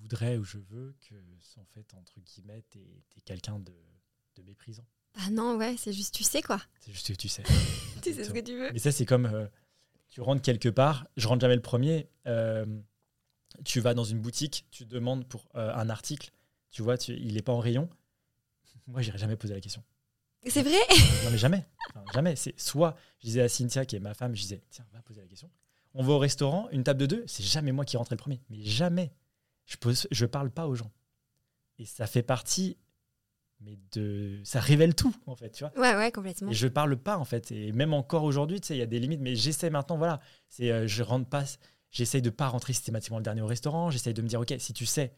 Speaker 2: voudrais ou je veux que, en fait, entre guillemets, t'es es, quelqu'un de, de, méprisant.
Speaker 1: Ah non, ouais, c'est juste tu sais quoi.
Speaker 2: C'est juste que tu sais.
Speaker 1: tu sais ce que tu veux.
Speaker 2: Mais ça, c'est comme euh, tu rentres quelque part, je rentre jamais le premier. Euh, tu vas dans une boutique, tu demandes pour euh, un article, tu vois, tu, il n'est pas en rayon. Moi, j'irai jamais poser la question.
Speaker 1: C'est vrai?
Speaker 2: Non, mais jamais. jamais. C'est soit, je disais à Cynthia, qui est ma femme, je disais, tiens, va poser la question. On va au restaurant, une table de deux, c'est jamais moi qui rentrais le premier. Mais jamais je pose, je parle pas aux gens. Et ça fait partie, mais de, ça révèle tout en fait, tu vois.
Speaker 1: Ouais, ouais, complètement.
Speaker 2: Et je parle pas en fait, et même encore aujourd'hui, tu sais, il y a des limites, mais j'essaie maintenant, voilà, c'est, euh, je rentre pas, j'essaye de pas rentrer systématiquement le dernier au restaurant, j'essaye de me dire, ok, si tu sais,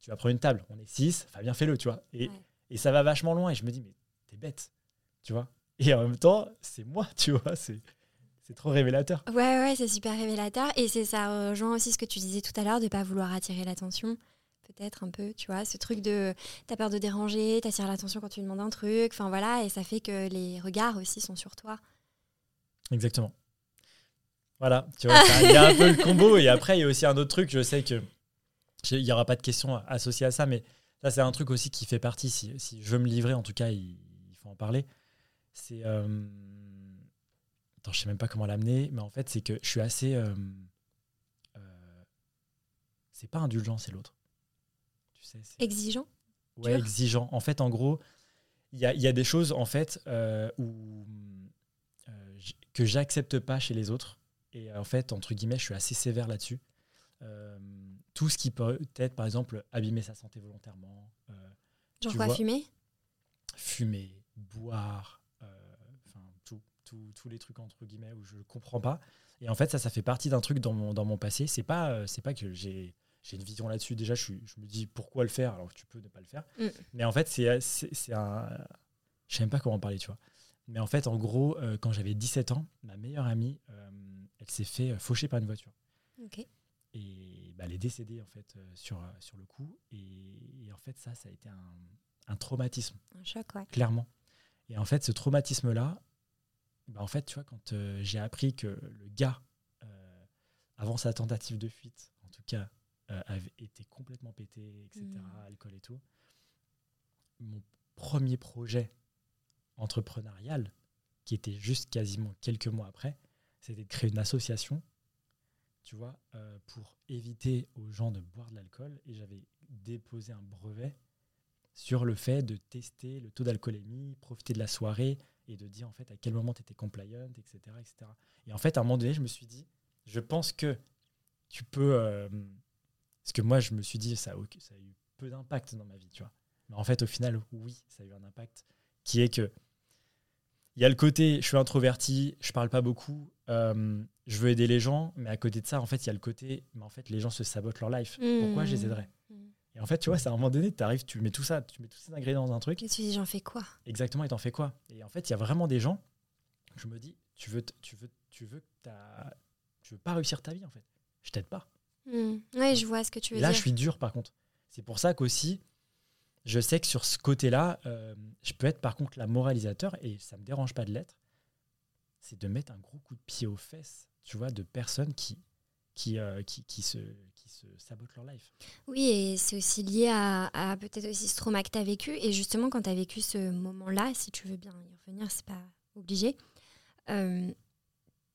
Speaker 2: tu vas prendre une table, on est six, Fabien fais-le, tu vois. Et, et ça va vachement loin, et je me dis, mais t'es bête, tu vois. Et en même temps, c'est moi, tu vois, c'est c'est trop révélateur.
Speaker 1: Ouais, ouais, c'est super révélateur. Et c'est ça rejoint aussi ce que tu disais tout à l'heure, de pas vouloir attirer l'attention. Peut-être un peu, tu vois, ce truc de t'as peur de déranger, t'attires l'attention quand tu demandes un truc. Enfin voilà, et ça fait que les regards aussi sont sur toi.
Speaker 2: Exactement. Voilà, tu vois, il y a un peu le combo. Et après, il y a aussi un autre truc, je sais que il n'y aura pas de questions associées à ça, mais ça, c'est un truc aussi qui fait partie. Si, je veux me livrer, en tout cas, il, faut en parler. C'est. Euh, attends, je sais même pas comment l'amener, mais en fait, c'est que je suis assez. Euh, euh, c'est pas indulgent, c'est l'autre.
Speaker 1: Exigeant
Speaker 2: Ouais, exigeant. En fait, en gros, il y a, y a, des choses, en fait, où, que j'accepte pas chez les autres. Et en fait, entre guillemets, je suis assez sévère là-dessus. Euh, tout ce qui peut être, par exemple, abîmer sa santé volontairement.
Speaker 1: Euh, Genre quoi, fumer?
Speaker 2: Fumer, boire, euh, enfin, tout, tous les trucs entre guillemets où je ne comprends pas. Et en fait, ça, ça fait partie d'un truc dans mon, dans mon passé. C'est pas, c'est pas que j'ai j'ai une vision là-dessus. Déjà, je, je, me dis pourquoi le faire? Alors que tu peux ne pas le faire. Mm. Mais en fait, c'est, c'est, un. Je sais même pas comment en parler, tu vois. Mais en fait, en gros, quand j'avais 17 ans, ma meilleure amie, elle s'est fait faucher par une voiture.
Speaker 1: Ok
Speaker 2: et bah, elle est décédée en fait euh, sur, euh, sur le coup. Et, en fait, ça, ça a été un, un traumatisme.
Speaker 1: Un choc, ouais.
Speaker 2: Clairement. Et en fait, ce traumatisme-là, bah, en fait, tu vois, quand euh, j'ai appris que le gars, avant sa tentative de fuite, en tout cas, avait été complètement pété, etc., mmh. alcool et tout, mon premier projet entrepreneurial, qui était juste quasiment quelques mois après, c'était de créer une association tu vois, euh, pour éviter aux gens de boire de l'alcool. Et j'avais déposé un brevet sur le fait de tester le taux d'alcoolémie, profiter de la soirée et de dire en fait à quel moment tu étais compliant, etc., etc. Et en fait, à un moment donné, je me suis dit, je pense que tu peux. Euh, parce que moi, je me suis dit, ça a, ça a eu peu d'impact dans ma vie, tu vois. Mais en fait, au final, oui, ça a eu un impact qui est que il y a le côté, je suis introverti, je parle pas beaucoup, euh, je veux aider les gens, mais à côté de ça, en fait, il y a le côté, mais en fait, les gens se sabotent leur life. Pourquoi je les aiderais mmh. Et en fait, tu vois, c'est à un moment donné, tu arrives, tu mets tout ça, tu mets tous ces ingrédients dans un truc.
Speaker 1: Et tu dis, j'en fais quoi?
Speaker 2: Exactement, et t'en fais quoi? Et en fait, il y a vraiment des gens, je me dis, tu veux, tu veux, tu veux, tu veux pas réussir ta vie, en fait. Je t'aide pas.
Speaker 1: Mmh. Oui, je vois ce que tu veux
Speaker 2: là,
Speaker 1: dire.
Speaker 2: Là, je suis dur, par contre. C'est pour ça qu'aussi, je sais que sur ce côté-là, euh, je peux être par contre la moralisateur, et ça ne me dérange pas de l'être, c'est de mettre un gros coup de pied aux fesses, tu vois, de personnes qui, qui, euh, qui, qui, se, qui se sabotent leur life.
Speaker 1: Oui, et c'est aussi lié à, peut-être aussi ce trauma que tu as vécu. Et justement, quand tu as vécu ce moment-là, si tu veux bien y revenir, c'est pas obligé. Euh,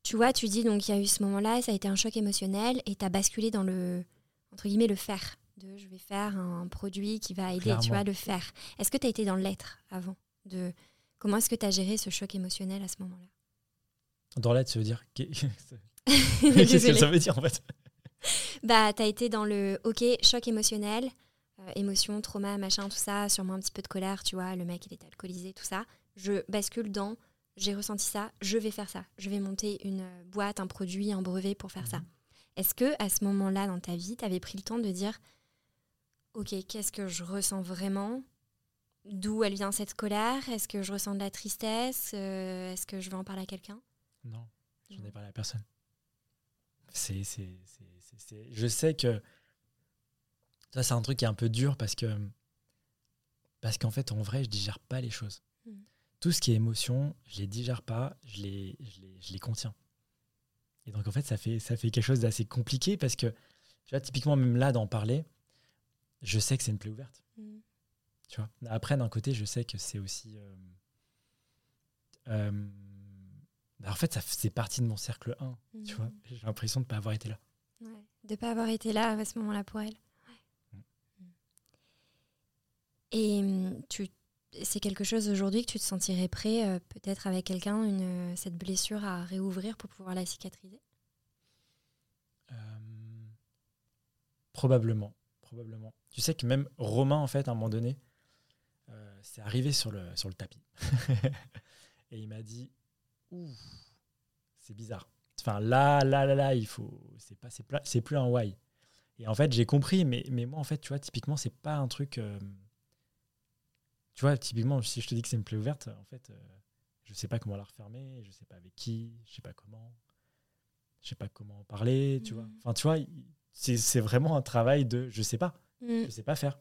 Speaker 1: tu vois, tu dis donc il y a eu ce moment-là, ça a été un choc émotionnel et tu as basculé dans le, entre guillemets, le faire de je vais faire un produit qui va aider, tu vois, le faire. Est-ce que tu as été dans l'être avant de Comment est-ce que tu as géré ce choc émotionnel à ce moment-là?
Speaker 2: Dans l'être, ça veut dire. Qu'est-ce que ça veut dire en fait?
Speaker 1: Bah, tu as été dans le OK, choc émotionnel, euh, émotion, trauma, machin, tout ça, sûrement un petit peu de colère, tu vois, le mec il est alcoolisé, tout ça. Je bascule dans j'ai ressenti ça, je vais faire ça. Je vais monter une boîte, un produit, un brevet pour faire ça. Mhm. Est-ce que à ce moment-là dans ta vie, tu avais pris le temps de dire ok, qu'est-ce que je ressens vraiment? D'où elle vient cette colère? Est-ce que je ressens de la tristesse? Euh, Est-ce que je veux en parler à quelqu'un?
Speaker 2: Non, je n'en ai parlé à personne. C'est, je sais que ça, c'est un truc qui est un peu dur parce que parce qu'en fait, en vrai, je digère pas les choses. Tout ce qui est émotion, je les digère pas, je les, je les, je les contiens. Et donc, en fait, ça fait, ça fait quelque chose d'assez compliqué parce que, tu vois, typiquement, même là, d'en parler, je sais que c'est une plaie ouverte. Mm. Tu vois? Après, d'un côté, je sais que c'est aussi. Euh, euh, bah, en fait, ça c'est partie de mon cercle 1. Tu mm. vois? J'ai l'impression de ne pas avoir été là.
Speaker 1: Ouais, de ne pas avoir été là à ce moment-là pour elle. Mm. Et tu, c'est quelque chose aujourd'hui que tu te sentirais prêt, euh, peut-être avec quelqu'un, une, cette blessure à réouvrir pour pouvoir la cicatriser?
Speaker 2: Probablement probablement. Tu sais que même Romain, en fait, à un moment donné, euh, c'est arrivé sur le, sur le tapis. et il m'a dit Ouh, c'est bizarre. Enfin, là, là, là, là, il faut. C'est pas, c'est plus un why. Et en fait, j'ai compris, mais, mais moi, en fait, tu vois, typiquement, c'est pas un truc. Euh, tu vois, typiquement, si je te dis que c'est une plaie ouverte, en fait, euh, je sais pas comment la refermer, je sais pas avec qui, je sais pas comment, je sais pas comment en parler, tu vois. Mmh. Enfin, tu vois, c'est vraiment un travail de je sais pas. Mm. Je sais pas faire.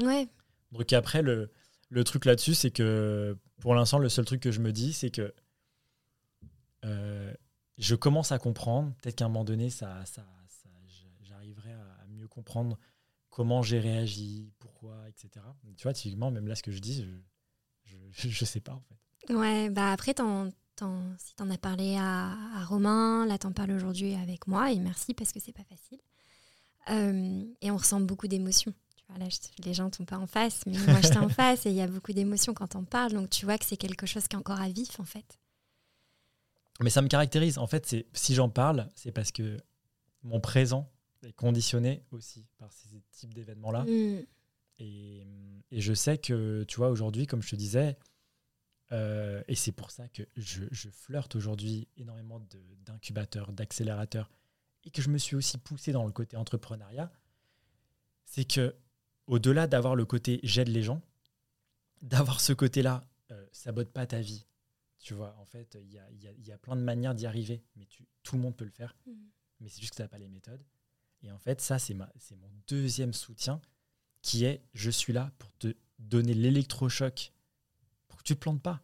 Speaker 1: Ouais.
Speaker 2: Donc après, le, le truc là-dessus, c'est que pour l'instant, le seul truc que je me dis, c'est que euh, je commence à comprendre. Peut-être qu'à un moment donné, ça, ça, j'arriverai à mieux comprendre comment j'ai réagi, pourquoi, etc. Tu vois, typiquement, même là, ce que je dis, je, je, sais pas en fait.
Speaker 1: Ouais, bah après, si si t'en as parlé à, à Romain, là, t'en parles aujourd'hui avec moi, et merci parce que c'est pas facile. Euh, et on ressent beaucoup d'émotions. Tu vois, là, les gens sont pas en face, mais moi, j'étais en face et il y a beaucoup d'émotions quand on parle. Donc, tu vois que c'est quelque chose qui est encore à vif, en fait.
Speaker 2: Mais ça me caractérise. En fait, si j'en parle, c'est parce que mon présent est conditionné aussi par ces types d'événements-là. Mm. Et, et, je sais que, tu vois, aujourd'hui, comme je te disais, euh, et c'est pour ça que je, je flirte aujourd'hui énormément d'incubateurs, d'accélérateurs, et que je me suis aussi poussé dans le côté entrepreneuriat, c'est que au-delà d'avoir le côté j'aide les gens, d'avoir ce côté-là, euh, sabote pas ta vie. Tu vois, en fait, il y a, y, a, y a, plein de manières d'y arriver, mais tu, tout le monde peut le faire. Mm. Mais c'est juste que tu n'as pas les méthodes. Et en fait, ça, c'est mon deuxième soutien qui est je suis là pour te donner l'électrochoc pour que tu ne te plantes pas.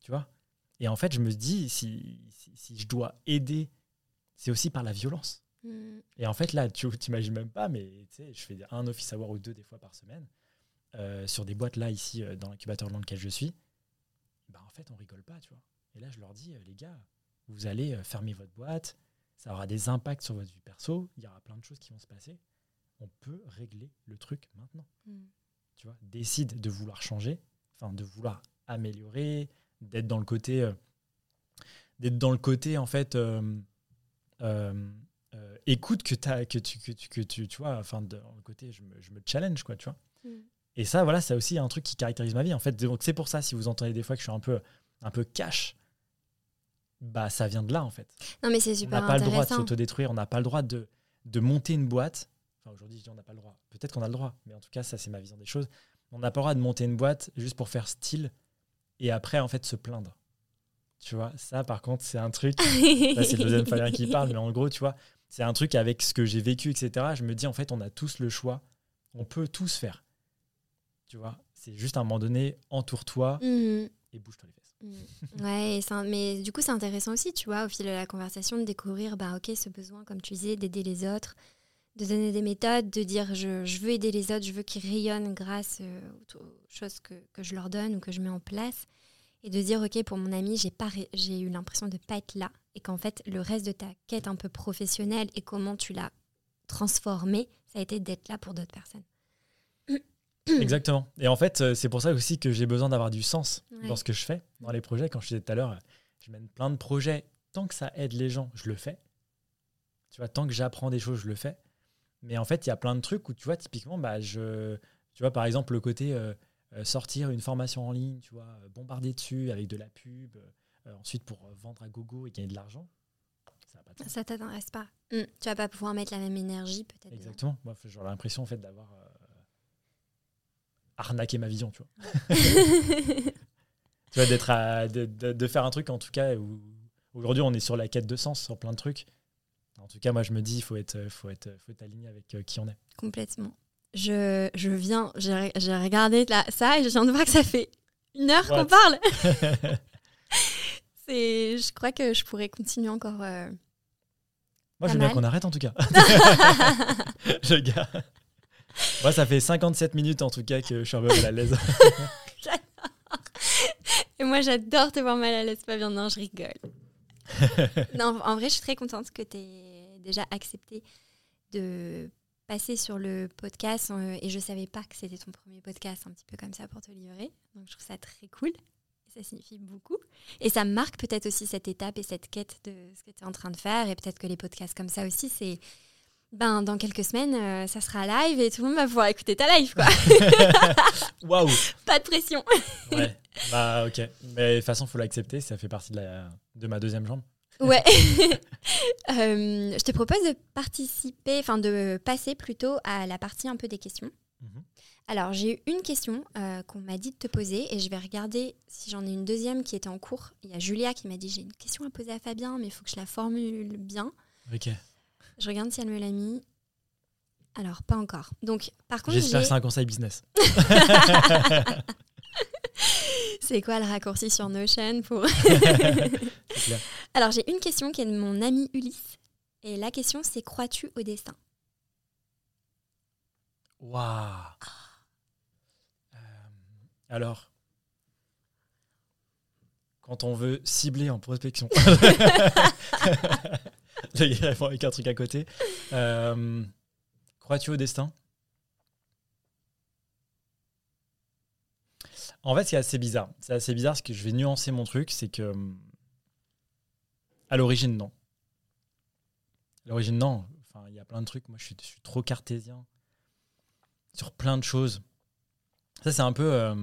Speaker 2: Tu vois Et en fait, je me dis, si, si, si je dois aider c'est aussi par la violence. Mm. Et en fait, là, tu t'imagines même pas, mais je fais un office hour ou deux des fois par semaine euh, sur des boîtes là, ici, euh, dans l'incubateur dans lequel je suis. Bah, en fait, on rigole pas, tu vois. Et là, je leur dis, euh, les gars, vous allez fermer votre boîte, ça aura des impacts sur votre vie perso, il y aura plein de choses qui vont se passer. On peut régler le truc maintenant. Mm. Tu vois, décide de vouloir changer, enfin, de vouloir améliorer, d'être dans le côté. d'être dans le côté, en fait euh, euh, écoute que, as, que, tu, que, tu, que tu, tu vois, enfin, de, le côté, je me, je me, challenge, quoi, tu vois. Mm. Et ça, voilà, c'est aussi un truc qui caractérise ma vie, en fait. Donc, c'est pour ça, si vous entendez des fois que je suis un peu, un peu cash, bah, ça vient de là, en fait.
Speaker 1: Non, mais c'est super
Speaker 2: On n'a pas le droit de s'autodétruire, on n'a pas le droit de, de monter une boîte. Enfin, aujourd'hui, je dis on n'a pas le droit. Peut-être qu'on a le droit, mais en tout cas, ça, c'est ma vision des choses. On n'a pas le droit de monter une boîte juste pour faire style et après, en fait, se plaindre. Tu vois, ça par contre, c'est un truc. Là, c'est le deuxième Fabien qui parle, mais en gros, tu vois, c'est un truc avec ce que j'ai vécu, etc. Je me dis, en fait, on a tous le choix. On peut tous faire. Tu vois, c'est juste à un moment donné, entoure-toi mhm. et bouge-toi les fesses.
Speaker 1: Mhm. Ouais, mais du coup, c'est intéressant aussi, tu vois, au fil de la conversation, de découvrir, bah, ok, ce besoin, comme tu disais, d'aider les autres, de donner des méthodes, de dire, je, je veux aider les autres, je veux qu'ils rayonnent grâce euh, aux choses que, que je leur donne ou que je mets en place. Et de dire ok pour mon ami j'ai pas j'ai eu l'impression de pas être là et qu'en fait le reste de ta quête un peu professionnelle et comment tu l'as transformé ça a été d'être là pour d'autres personnes.
Speaker 2: Exactement. Et en fait euh, c'est pour ça aussi que j'ai besoin d'avoir du sens dans ce que je fais dans les projets. Quand je disais tout à l'heure je mène plein de projets. Tant que ça aide les gens je le fais. Tu vois tant que j'apprends des choses je le fais mais en fait il y a plein de trucs où tu vois typiquement bah je tu vois par exemple le côté euh, euh, sortir une formation en ligne, tu vois, euh, bombarder dessus avec de la pub, euh, ensuite pour vendre à gogo et gagner de l'argent,
Speaker 1: ça ne t'intéresse pas. Hmm. Tu vas pas pouvoir mettre la même énergie peut-être.
Speaker 2: Exactement. Moi, j'aurais l'impression en fait d'avoir arnaqué ma vision, tu vois. tu vois, d'être de, de, faire un truc en tout cas où aujourd'hui on est sur la quête de sens sur plein de trucs. En tout cas, moi je me dis, il faut être, faut être, faut être aligné avec qui on est.
Speaker 1: Complètement je, je viens, j'ai regardé là, ça et je viens de voir que ça fait une heure qu'on parle. c'est, je crois que je pourrais continuer encore. Euh,
Speaker 2: Moi, je veux bien qu'on arrête en tout cas. le gars. Moi, ça fait 57 minutes en tout cas que je suis un peu mal à l'aise.
Speaker 1: et moi, j'adore te voir mal à l'aise, Fabien. Non, je rigole. non, en vrai, je suis très contente que tu aies déjà accepté de passer sur le podcast euh, et je savais pas que c'était ton premier podcast un petit peu comme ça pour te livrer. Donc je trouve ça très cool. Ça signifie beaucoup. Et ça marque peut-être aussi cette étape et cette quête de ce que tu es en train de faire. Et peut-être que les podcasts comme ça aussi, c'est. Ben, dans quelques semaines, euh, ça sera live et tout le monde va pouvoir écouter ta live, quoi.
Speaker 2: Waouh
Speaker 1: Pas de pression.
Speaker 2: ouais, bah ok. Mais de toute façon, il faut l'accepter, ça fait partie de, la, de ma deuxième jambe.
Speaker 1: Ouais. Euh, je te propose de participer, enfin de passer plutôt à la partie un peu des questions. Mhm. Alors, j'ai eu une question euh, qu'on m'a dit de te poser et je vais regarder si j'en ai une deuxième qui était en cours. Il y a Julia qui m'a dit j'ai une question à poser à Fabien, mais il faut que je la formule bien.
Speaker 2: Ok.
Speaker 1: Je regarde si elle me l'a mis. Alors, pas encore. Donc, par contre,
Speaker 2: j'espère que c'est un conseil business.
Speaker 1: C'est quoi le raccourci sur Notion pour. Alors, j'ai une question qui est de mon ami Ulysse. Et la question, c'est crois-tu au destin?
Speaker 2: Waouh euh, Alors, quand on veut cibler en prospection, il répond avec un truc à côté. Euh, crois-tu au destin? En fait, c'est assez bizarre. C'est assez bizarre parce que je vais nuancer mon truc. C'est que. À l'origine, non. À l'origine, non. Enfin, il y a plein de trucs. Moi, je suis, trop cartésien sur plein de choses. Ça, c'est un peu. Euh,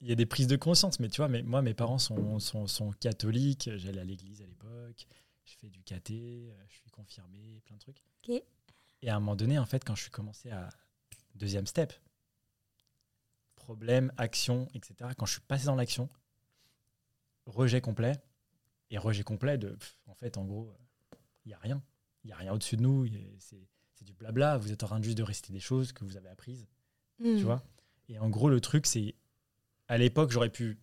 Speaker 2: il y a des prises de conscience, mais tu vois, mais moi, mes parents sont, sont, sont catholiques. J'allais à l'église à l'époque. Je fais du caté. Je suis confirmé, plein de trucs. Et à un moment donné, en fait, quand je suis commencé à deuxième step, problème, action, etc. Quand je suis passé dans l'action, rejet complet. Et rejet complet de, en fait, en gros, il n'y a rien. Il n'y a rien au-dessus de nous. C'est du blabla. Vous êtes en train juste de réciter des choses que vous avez apprises. Tu hmm. vois? Et en gros, le truc, c'est. À l'époque, j'aurais pu.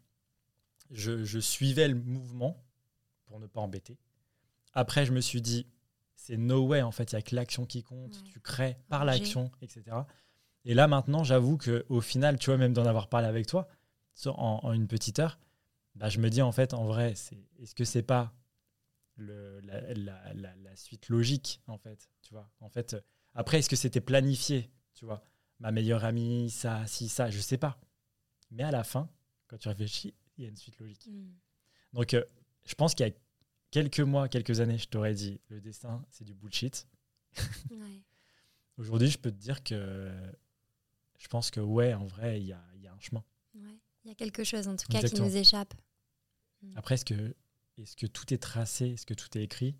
Speaker 2: Je, suivais le mouvement pour ne pas embêter. Après, je me suis dit, c'est no way, en fait, il n'y a que l'action qui compte. Tu crées par l'action, etc. Et là, maintenant, j'avoue qu'au final, tu vois, même d'en avoir parlé avec toi, en, une petite heure, bah, je me dis, en fait, en vrai, est-ce que c'est pas le, la, suite logique, en fait, tu vois? En fait, après, est-ce que c'était planifié, tu vois? Ma meilleure amie, ça, si, ça, je sais pas. Mais à la fin, quand tu réfléchis, il y a une suite logique. Mm. Donc, euh, je pense qu'il y a quelques mois, quelques années, je t'aurais dit, le destin, c'est du bullshit. Aujourd'hui, je peux te dire que je pense que ouais, en vrai, il y a, y a, un chemin.
Speaker 1: Ouais. Il y a quelque chose en tout cas qui nous échappe.
Speaker 2: Mm. Après, est-ce que, est que tout est tracé Est-ce que tout est écrit?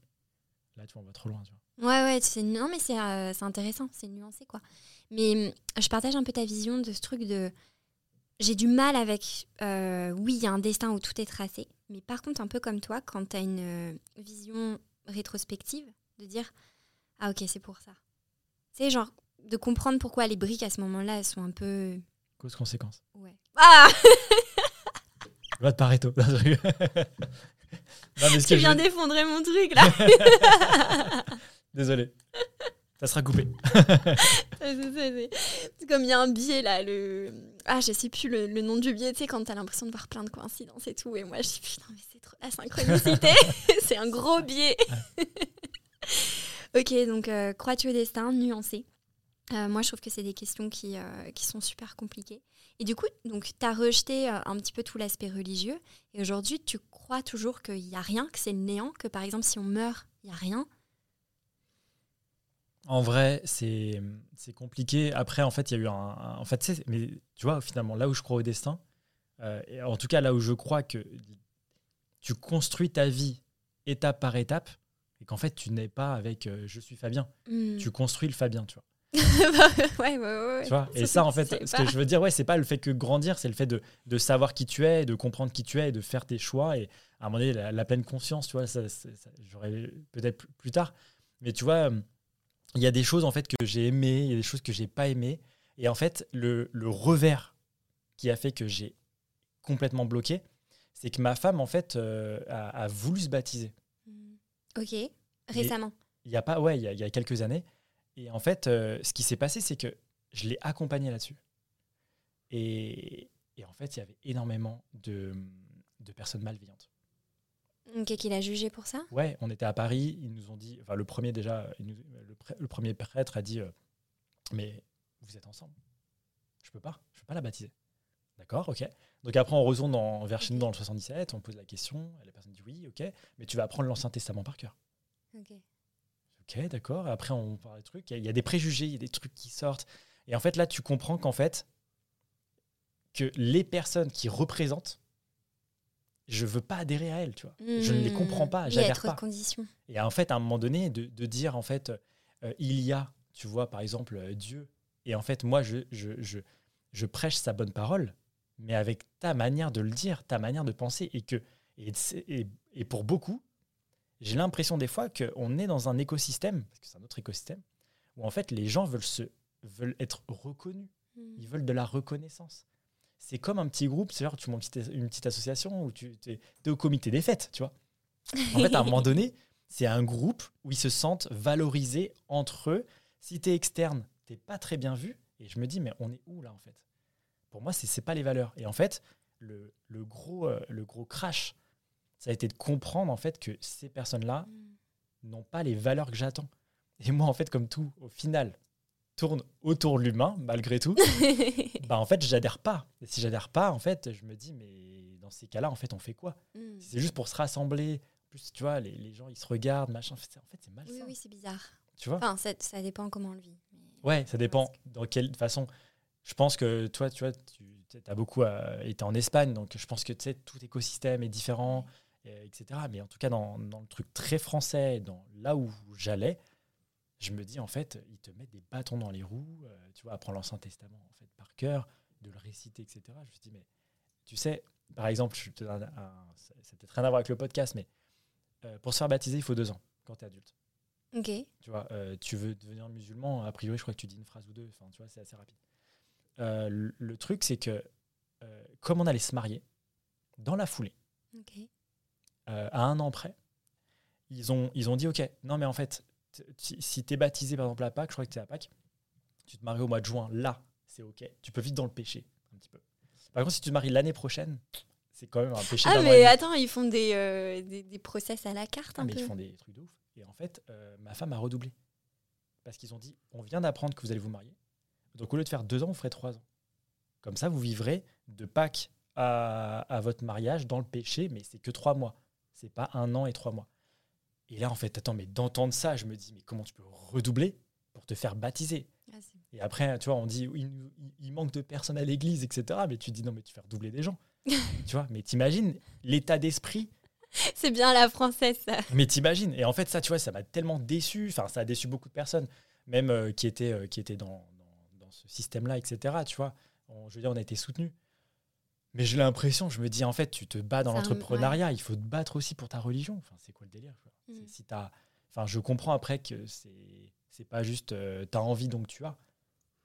Speaker 2: Là, tu vas trop loin. Tu
Speaker 1: vois. Ouais, ouais, c'est, non, mais c'est, euh, c'est intéressant, c'est nuancé, quoi. Mais mm, je partage un peu ta vision de ce truc de. J'ai du mal avec. Euh, oui, il y a un destin où tout est tracé. Mais par contre, un peu comme toi, quand tu as une euh, vision rétrospective, de dire Ah, ok, c'est pour ça. C'est genre, de comprendre pourquoi les briques à ce moment-là, elles sont un peu.
Speaker 2: Cause-conséquence.
Speaker 1: Ouais. Ah
Speaker 2: Va de Pareto.
Speaker 1: non, mais tu viens d'effondrer mon truc là.
Speaker 2: Désolé. Ça sera coupé.
Speaker 1: c'est comme il y a un biais là, le. Ah, je sais plus le, nom du biais, tu sais, quand t'as l'impression de voir plein de coïncidences et tout. Et moi, je dis putain, mais c'est trop la synchronicité. c'est un gros biais. ok, donc euh, crois-tu au destin nuancé? Euh, moi, je trouve que c'est des questions qui, euh, qui, sont super compliquées. Et du coup, tu as rejeté euh, un petit peu tout l'aspect religieux. Et aujourd'hui, tu crois toujours qu'il n'y a rien, que c'est le néant, que par exemple, si on meurt, il n'y a rien?
Speaker 2: En vrai, c'est compliqué. Après, en fait, il y a eu un. en fait, mais tu vois, finalement, là où je crois au destin, et en tout cas, là où je crois que tu construis ta vie étape par étape, et qu'en fait, tu n'es pas avec je suis Fabien. Hmm. Tu construis le Fabien, tu vois.
Speaker 1: ouais, ouais, ouais.
Speaker 2: Tu vois et ça, en fait, ce que je veux dire, ouais, c'est pas le fait que grandir, c'est le fait de, de, savoir qui tu es, de comprendre qui tu es, de faire tes choix. Et à un moment donné, la, pleine conscience, tu vois, ça, j'aurais peut-être plus tard. Mais tu vois, il y a des choses en fait que j'ai aimées, il y a des choses que j'ai pas aimées. Et en fait, le, le revers qui a fait que j'ai complètement bloqué, c'est que ma femme, en fait, euh, a, voulu se baptiser.
Speaker 1: Ok, récemment.
Speaker 2: Il y a pas, ouais, il y a quelques années. Et en fait, euh, ce qui s'est passé, c'est que je l'ai accompagné là-dessus. Et, et, en fait, il y avait énormément de, de personnes malveillantes.
Speaker 1: Ok, qu'il a jugé pour ça?
Speaker 2: Ouais, on était à Paris, ils nous ont dit, enfin le premier déjà, le, premier prêtre a dit, euh, mais vous êtes ensemble, je peux pas, je peux pas la baptiser. D'accord, ok. Donc après on retourne dans, vers chez nous dans le 77, on pose la question, et la personne dit oui, ok, mais tu vas apprendre l'Ancien Testament par cœur. Ok. Ok, d'accord. Après, on parle des trucs. Il y, a des préjugés, il y a des trucs qui sortent. Et en fait, là, tu comprends qu'en fait, que les personnes qui représentent, je veux pas adhérer à elles, tu vois. je ne les hmm. comprends pas, j'adhère pas.
Speaker 1: Conditions.
Speaker 2: Et en fait, à un moment donné, de, dire, en fait, euh, il y a, tu vois, par exemple, euh, Dieu. Et en fait, moi, je, je, je, je, prêche sa bonne parole, mais avec ta manière de le dire, ta manière de penser. Et, que, et, et, et pour beaucoup, j'ai l'impression des fois qu'on est dans un écosystème, parce que c'est un autre écosystème, où en fait les gens veulent, se, veulent être reconnus. Hmm. Ils veulent de la reconnaissance. C'est comme un petit groupe, c'est genre tu montes une petite association où tu es, au comité des fêtes, tu vois. En fait, à un moment donné, c'est un groupe où ils se sentent valorisés entre eux. Si tu es externe, tu pas très bien vu. Et je me dis, mais on est où là en fait? Pour moi, c'est pas les valeurs. Et en fait, le, le gros, euh, le gros crash, ça a été de comprendre en fait que ces personnes-là mm. n'ont pas les valeurs que j'attends. Et moi, en fait, comme tout, au final, tourne autour de l'humain, malgré tout, bah en fait, j'adhère pas. Et si j'adhère pas, en fait, je me dis, mais dans ces cas-là, en fait, on fait quoi? Mm. C'est juste pour se rassembler. En plus, tu vois, les, les, gens, ils se regardent, machin. En fait, c'est mal.
Speaker 1: Oui, oui, c'est bizarre.
Speaker 2: Tu vois?
Speaker 1: Enfin, ça, ça, dépend comment on le vit.
Speaker 2: Ouais, ça dépend dans quelle façon. Je pense que toi, tu vois, tu as beaucoup euh, été en Espagne, donc je pense que tu sais, tout écosystème est différent, etc. Mais en tout cas, dans, dans, le truc très français, dans là où j'allais, je me dis, en fait, ils te mettent des bâtons dans les roues, euh, tu vois, apprendre l'Ancien Testament en fait, par cœur, de le réciter, etc. Je me dis, mais tu sais, par exemple, je te un, ça n'a peut-être rien à voir avec le podcast, mais euh, pour se faire baptiser, il faut deux ans quand tu es adulte.
Speaker 1: Ok.
Speaker 2: Tu vois, euh, tu veux devenir musulman, a priori, je crois que tu dis une phrase ou deux, enfin, tu vois, c'est assez rapide. le, truc, c'est que comme on allait se marier, dans la foulée, à un an près, ils ont, ils ont dit, ok, non mais en fait, si tu es baptisé par exemple à Pâques, je crois que tu es à Pâques, tu te maries au mois de juin, là, c'est ok. Tu peux vite dans le péché, un petit peu. Par contre, si tu te maries l'année prochaine, c'est quand même un péché.
Speaker 1: Ah, mais attends, ils font des, euh, des, des, process à la carte
Speaker 2: ah,
Speaker 1: un
Speaker 2: mais
Speaker 1: peu.
Speaker 2: Ils font des trucs de ouf. Et en fait, euh, ma femme a redoublé. Parce qu'ils ont dit on vient d'apprendre que vous allez vous marier. Donc au lieu de faire deux ans, vous ferez trois ans. Comme ça, vous vivrez de Pâques à, à votre mariage dans le péché, mais c'est que trois mois. C'est pas un an et trois mois. Et là, en fait, attends, mais d'entendre ça, je me dis, mais comment tu peux redoubler pour te faire baptiser? Ah, Et après, tu vois, on dit, il, manque de personnes à l'église, etc. Mais tu dis, non, mais tu fais redoubler des gens. tu vois, mais t'imagines l'état d'esprit.
Speaker 1: C'est bien la française, ça.
Speaker 2: Mais t'imagines. Et en fait, ça, tu vois, ça m'a tellement déçu. Enfin, ça a déçu beaucoup de personnes, même euh, qui étaient, euh, qui étaient dans, dans, ce système-là, etc. Tu vois, je veux dire, on a été soutenus. Mais j'ai l'impression, je me dis, en fait, tu te bats dans l'entrepreneuriat, il faut te battre aussi pour ta religion. Enfin, c'est quoi le délire Mm. Si as, enfin, je comprends après que c'est c'est pas juste euh, tu as envie donc tu as.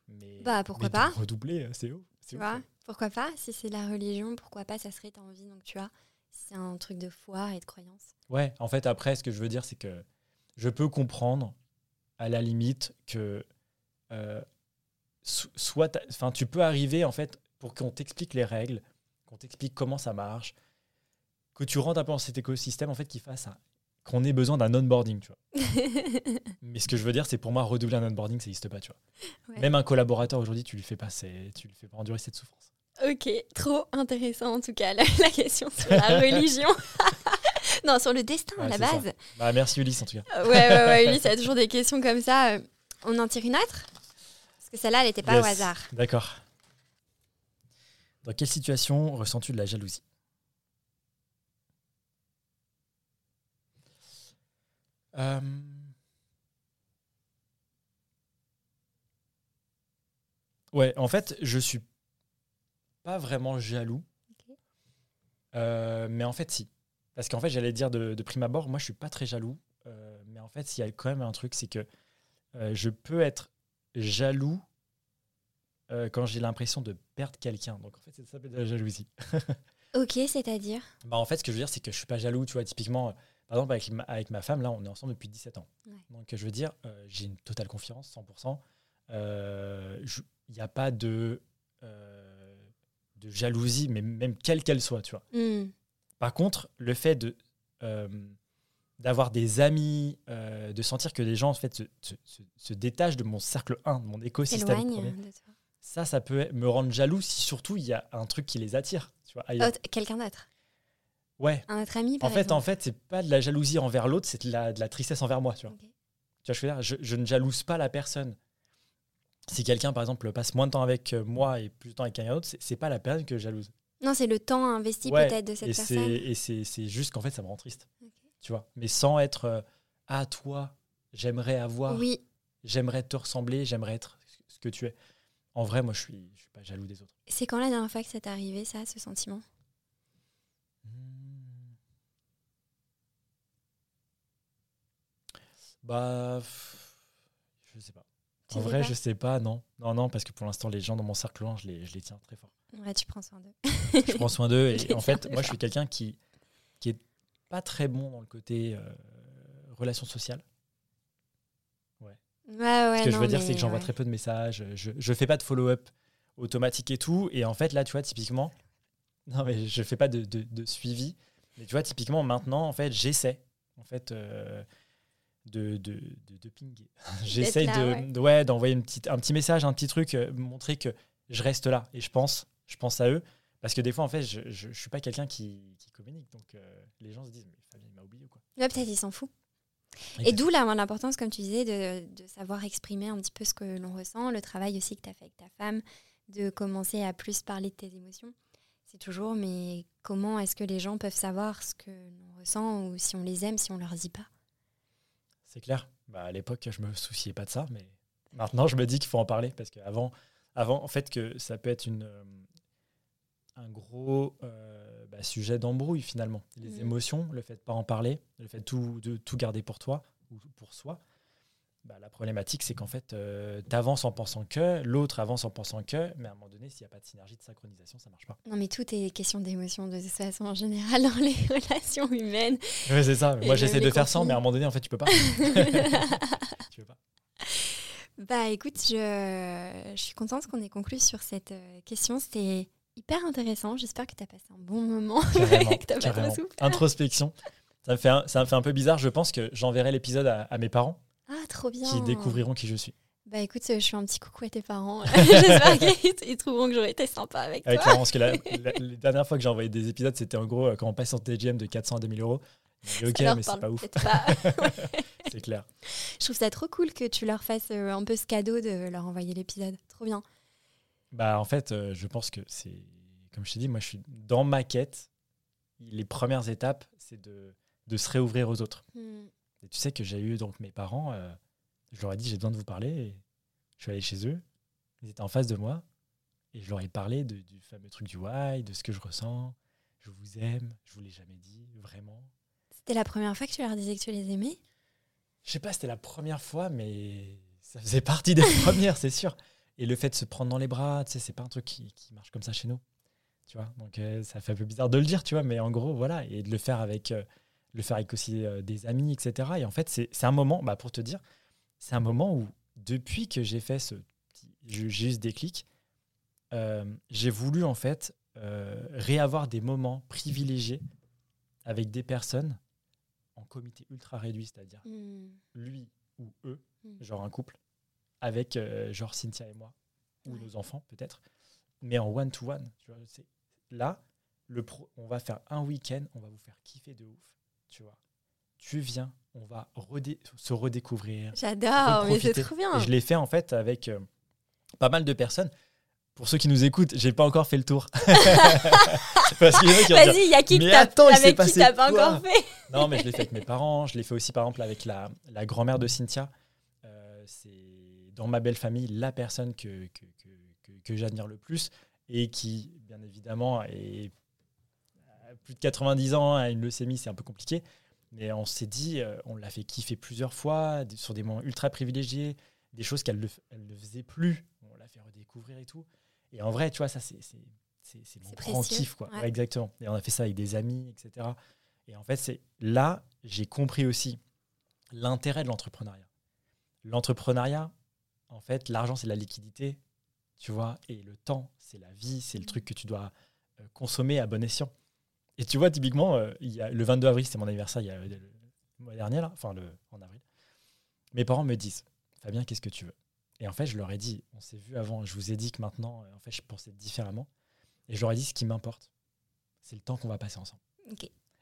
Speaker 2: Mais,
Speaker 1: bah pourquoi pas
Speaker 2: Redoubler, euh, c'est haut.
Speaker 1: Tu vois Pourquoi pas Si c'est la religion, pourquoi pas Ça serait t'as envie donc tu as. C'est un truc de foi et de croyance.
Speaker 2: Ouais, en fait après, ce que je veux dire, c'est que je peux comprendre à la limite que euh, soit, enfin, tu peux arriver en fait pour qu'on t'explique les règles, qu'on t'explique comment ça marche, que tu rentres un peu dans cet écosystème en fait qui fasse un qu'on ait besoin d'un onboarding, tu vois. Mais ce que je veux dire, c'est pour moi, redoubler un onboarding, ça n'existe pas, tu vois. Même un collaborateur aujourd'hui, tu lui fais pas, tu lui fais pas endurer cette souffrance.
Speaker 1: Ok, trop intéressant en tout cas la, question sur la religion. non, sur le destin à la base.
Speaker 2: Bah, merci Ulysse en tout cas.
Speaker 1: ouais, ouais, ouais, Ulysse, a toujours des questions comme ça. On en tire une autre? Parce que celle-là, elle n'était pas au hasard.
Speaker 2: D'accord. Dans quelle situation ressens-tu de la jalousie? Euh, ouais, en fait, je suis pas vraiment jaloux. Euh, mais en fait, si. Parce qu'en fait, j'allais dire de, prime abord, moi, je suis pas très jaloux. Euh, mais en fait, il y a quand même un truc, c'est que je peux être jaloux quand j'ai l'impression de perdre quelqu'un. Donc, en fait, ça s'appelle de la jalousie.
Speaker 1: ok, c'est-à-dire
Speaker 2: bah, En fait, ce que je veux dire, c'est que je suis pas jaloux. Tu vois, typiquement, par exemple, avec ma, avec ma femme, là, on est ensemble depuis 17 ans. Donc, je veux dire, euh, j'ai une totale confiance, 100%. Il n'y a pas de, euh, de jalousie, mais même quelle qu'elle soit, tu vois. Hmm. Par contre, le fait de euh, d'avoir des amis, de sentir que les gens en fait se, se, se, détachent de mon cercle 1, de mon écosystème. Ça, ça peut me rendre jaloux si surtout il y a un truc qui les attire. Tu vois,
Speaker 1: oh, Quelqu'un d'autre.
Speaker 2: Ouais.
Speaker 1: Un autre ami, par
Speaker 2: En fait, en fait, c'est pas de la jalousie envers l'autre, c'est de la, de la, tristesse envers moi, tu vois. Tu vois, je veux dire, je, ne jalouse pas la personne. Si quelqu'un, par exemple, passe moins de temps avec euh, moi et plus de temps avec quelqu'un d'autre, c'est pas la personne que je jalouse.
Speaker 1: Non, c'est le temps investi peut-être de cette
Speaker 2: et
Speaker 1: personne.
Speaker 2: Et c'est juste qu'en fait, ça me rend triste. Tu vois, mais sans être euh, à toi, j'aimerais avoir,
Speaker 1: oui.
Speaker 2: j'aimerais te ressembler, j'aimerais être ce que tu es. En vrai, moi, je suis, je suis pas jaloux des autres.
Speaker 1: C'est quand la dernière fois que ça t'est arrivé, ça, ce sentiment?
Speaker 2: Bah, je sais pas. en vrai, je sais pas, non. Non, non, parce que pour l'instant, les gens dans mon cercle loin, je les, je les tiens très fort.
Speaker 1: Ouais, tu prends soin d'eux.
Speaker 2: je prends soin d'eux. Et en fait, moi, je suis quelqu'un qui, qui est pas très bon dans le côté euh, relation sociale. Ouais.
Speaker 1: Ce
Speaker 2: que je veux dire, c'est que j'envoie très peu de messages. Je ne fais pas de follow-up automatique et tout. Et en fait, là, tu vois, typiquement, non, mais je fais pas de, de, suivi. Mais tu vois, typiquement, maintenant, en fait, j'essaie. En fait. Euh, de, de, de, pinguer. J'essaie de, ouais. d'envoyer une petite, un petit message, un petit truc, euh, montrer que je reste là et je pense, je pense à eux. Parce que des fois, en fait, je ne suis pas quelqu'un qui, qui, communique. Donc, euh, les gens se disent, mais Fabien, il m'a oublié ou quoi?
Speaker 1: Ouais, peut-être il s'en fout. Et d'où l'importance, comme tu disais, de, de, savoir exprimer un petit peu ce que l'on ressent, le travail aussi que tu as fait avec ta femme, de commencer à plus parler de tes émotions. C'est toujours, mais comment est-ce que les gens peuvent savoir ce que l'on ressent ou si on les aime, si on leur dit pas?
Speaker 2: C'est clair. Bah, à l'époque, je me souciais pas de ça, mais maintenant, je me dis qu'il faut en parler parce qu'avant, avant, en fait, que ça peut être une, euh, un gros euh, bah, sujet d'embrouille finalement. Les mmh. émotions, le fait de pas en parler, le fait de tout, de tout garder pour toi ou pour soi, bah, la problématique, c'est qu'en fait, euh, tu avances en pensant que, l'autre avance en pensant que, mais à un moment donné, s'il n'y a pas de synergie, de synchronisation, ça marche pas.
Speaker 1: Non, mais tout est question d'émotion, de toute façon, en général, dans les relations humaines.
Speaker 2: Oui, c'est ça. Moi, j'essaie de faire ça, mais à un moment donné, en fait, tu peux pas. tu
Speaker 1: peux pas. Bah, écoute, je, je suis contente qu'on ait conclu sur cette euh, question. C'était hyper intéressant. J'espère que tu as passé un bon moment.
Speaker 2: Carrément, Introspection. Ça me, fait un, ça me fait un peu bizarre. Je pense que j'enverrai l'épisode à mes parents
Speaker 1: ah, trop bien.
Speaker 2: Qui découvriront qui je suis.
Speaker 1: Bah écoute, je fais un petit coucou à tes parents. J'espère qu'ils trouveront que j'aurais été sympa avec, avec toi.
Speaker 2: parce que la, les dernières fois que j'ai envoyé des épisodes, c'était en gros euh, quand on passe en TGM de 400 à 2000 euros. ok, mais c'est pas ouf. c'est clair.
Speaker 1: Je trouve ça trop cool que tu leur fasses euh, un peu ce cadeau de leur envoyer l'épisode. Trop bien.
Speaker 2: Bah en fait, euh, je pense que c'est, comme je t'ai dit, moi je suis dans ma quête. Les premières étapes, c'est de, de se réouvrir aux autres. Hmm. Et tu sais que j'ai eu donc mes parents, euh, je leur ai dit j'ai besoin de vous parler. Et je suis allé chez eux, ils étaient en face de moi et je leur ai parlé du fameux truc du why, de ce que je ressens. Je vous aime, je vous l'ai jamais dit, vraiment.
Speaker 1: C'était la première fois que tu leur disais que tu les aimais?
Speaker 2: Je sais pas, c'était la première fois, mais ça faisait partie des premières, c'est sûr. Et le fait de se prendre dans les bras, tu sais, c'est pas un truc qui, marche comme ça chez nous. Tu vois, donc euh, ça fait un peu bizarre de le dire, tu vois, mais en gros, voilà, et de le faire avec. Euh, le faire avec aussi euh, des amis, etc. Et en fait, c'est un moment, bah, pour te dire, c'est un moment où, depuis que j'ai fait ce j'ai eu ce déclic, j'ai voulu en fait réavoir des moments privilégiés avec des personnes en comité ultra réduit, c'est-à-dire hmm. lui ou eux, hmm. genre un couple, avec genre Cynthia et moi, ou nos enfants peut-être, mais en one-to-one. là, le on va faire un week-end, on va vous faire kiffer de ouf tu vois. Tu viens, on va se redécouvrir.
Speaker 1: J'adore, mais c'est trop bien.
Speaker 2: je l'ai fait en fait avec euh, pas mal de personnes. Pour ceux qui nous écoutent, j'ai pas encore fait le tour.
Speaker 1: Vas-y, il y a qui mais attends, avec qui t'as pas encore fait
Speaker 2: Non, mais je l'ai fait avec mes parents. Je l'ai fait aussi par exemple avec la, la grand-mère de Cynthia. Dans ma belle famille la personne que, que, que, que j'admire le plus et qui, bien évidemment, est plus de 90 ans, à une leucémie, c'est un peu compliqué. Mais on s'est dit, euh, on l'a fait kiffer plusieurs fois, sur des moments ultra privilégiés, des choses qu'elle ne faisait plus. On l'a fait redécouvrir et tout. Et en vrai, tu vois, ça, c'est mon grand kiff. Quoi. exactement. Et on a fait ça avec des amis, etc. Et en fait, c'est là, j'ai compris aussi l'intérêt de l'entrepreneuriat. L'entrepreneuriat, en fait, l'argent, c'est la liquidité, tu vois, et le temps, c'est la vie, c'est le truc que tu dois euh, consommer à bon escient. Et tu vois, typiquement, euh, il y a, le 22 avril, c'était mon anniversaire il y a, le, mois dernier, là, enfin le, en avril. Mes parents me disent Fabien, qu'est-ce que tu veux? Et en fait, je leur ai dit on s'est vu avant, je vous ai dit que maintenant, euh, en fait, je pensais différemment. Et je leur ai dit ce qui m'importe, c'est le temps qu'on va passer ensemble.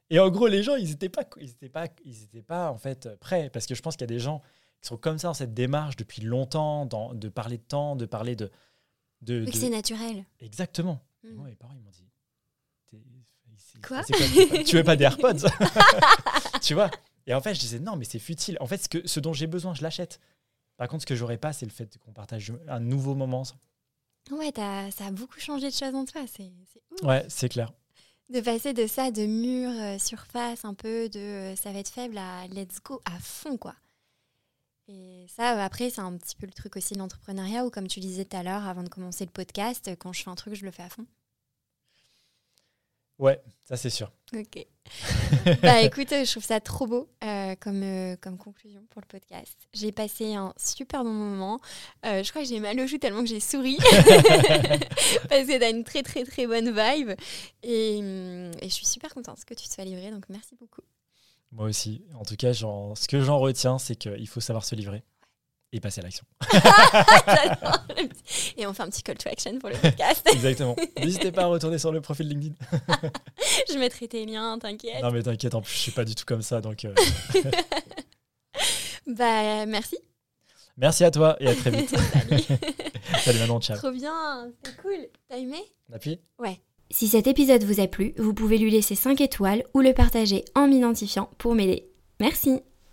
Speaker 2: Et en gros, les gens, ils n'étaient pas, ils étaient pas, ils étaient pas en fait prêts, parce que je pense qu'il y a des gens qui sont comme ça dans cette démarche depuis longtemps, dans, de parler de temps, de parler de. de,
Speaker 1: c'est naturel.
Speaker 2: Exactement. Mm. moi, mes parents, ils m'ont dit Quoi, Tu veux pas des AirPods Tu vois? Et en fait, je disais non, mais c'est futile. En fait, ce, que, ce dont j'ai besoin, je l'achète. Par contre, ce que j'aurais pas, c'est le fait qu'on partage un nouveau moment.
Speaker 1: Ouais, ça a beaucoup changé de choses en toi. C'est
Speaker 2: Ouais, c'est clair.
Speaker 1: De passer de ça, de mur, euh, surface, un peu de euh, ça va être faible à let's go à fond, quoi. Et ça, euh, après, c'est un petit peu le truc aussi de l'entrepreneuriat où, comme tu disais tout à l'heure, avant de commencer le podcast, quand je fais un truc, je le fais à fond.
Speaker 2: Ouais, ça c'est sûr.
Speaker 1: Ok. bah écoute, je trouve ça trop beau euh, comme, euh, comme conclusion pour le podcast. J'ai passé un super bon moment. Euh, je crois que j'ai mal au joue tellement que j'ai souri. Parce que t'as une très très très bonne vibe. Et, et, je suis super contente que tu te sois livré. Donc merci beaucoup.
Speaker 2: Moi aussi. En tout cas, ce que j'en retiens, c'est qu'il faut savoir se livrer et passer à l'action.
Speaker 1: et on fait un petit call to action pour le podcast.
Speaker 2: Exactement. N'hésitez pas à retourner sur le profil LinkedIn.
Speaker 1: je mettrai tes liens, t'inquiète.
Speaker 2: Non mais t'inquiète, en plus je suis pas du tout comme ça, donc... Euh.
Speaker 1: bah merci.
Speaker 2: Merci à toi et à très vite. Salut. Salut Manon, ciao.
Speaker 1: Trop bien, c'est cool. T'as aimé?
Speaker 2: On appuie
Speaker 1: Ouais. Si cet épisode vous a plu, vous pouvez lui laisser 5 étoiles ou le partager en m'identifiant pour m'aider. Merci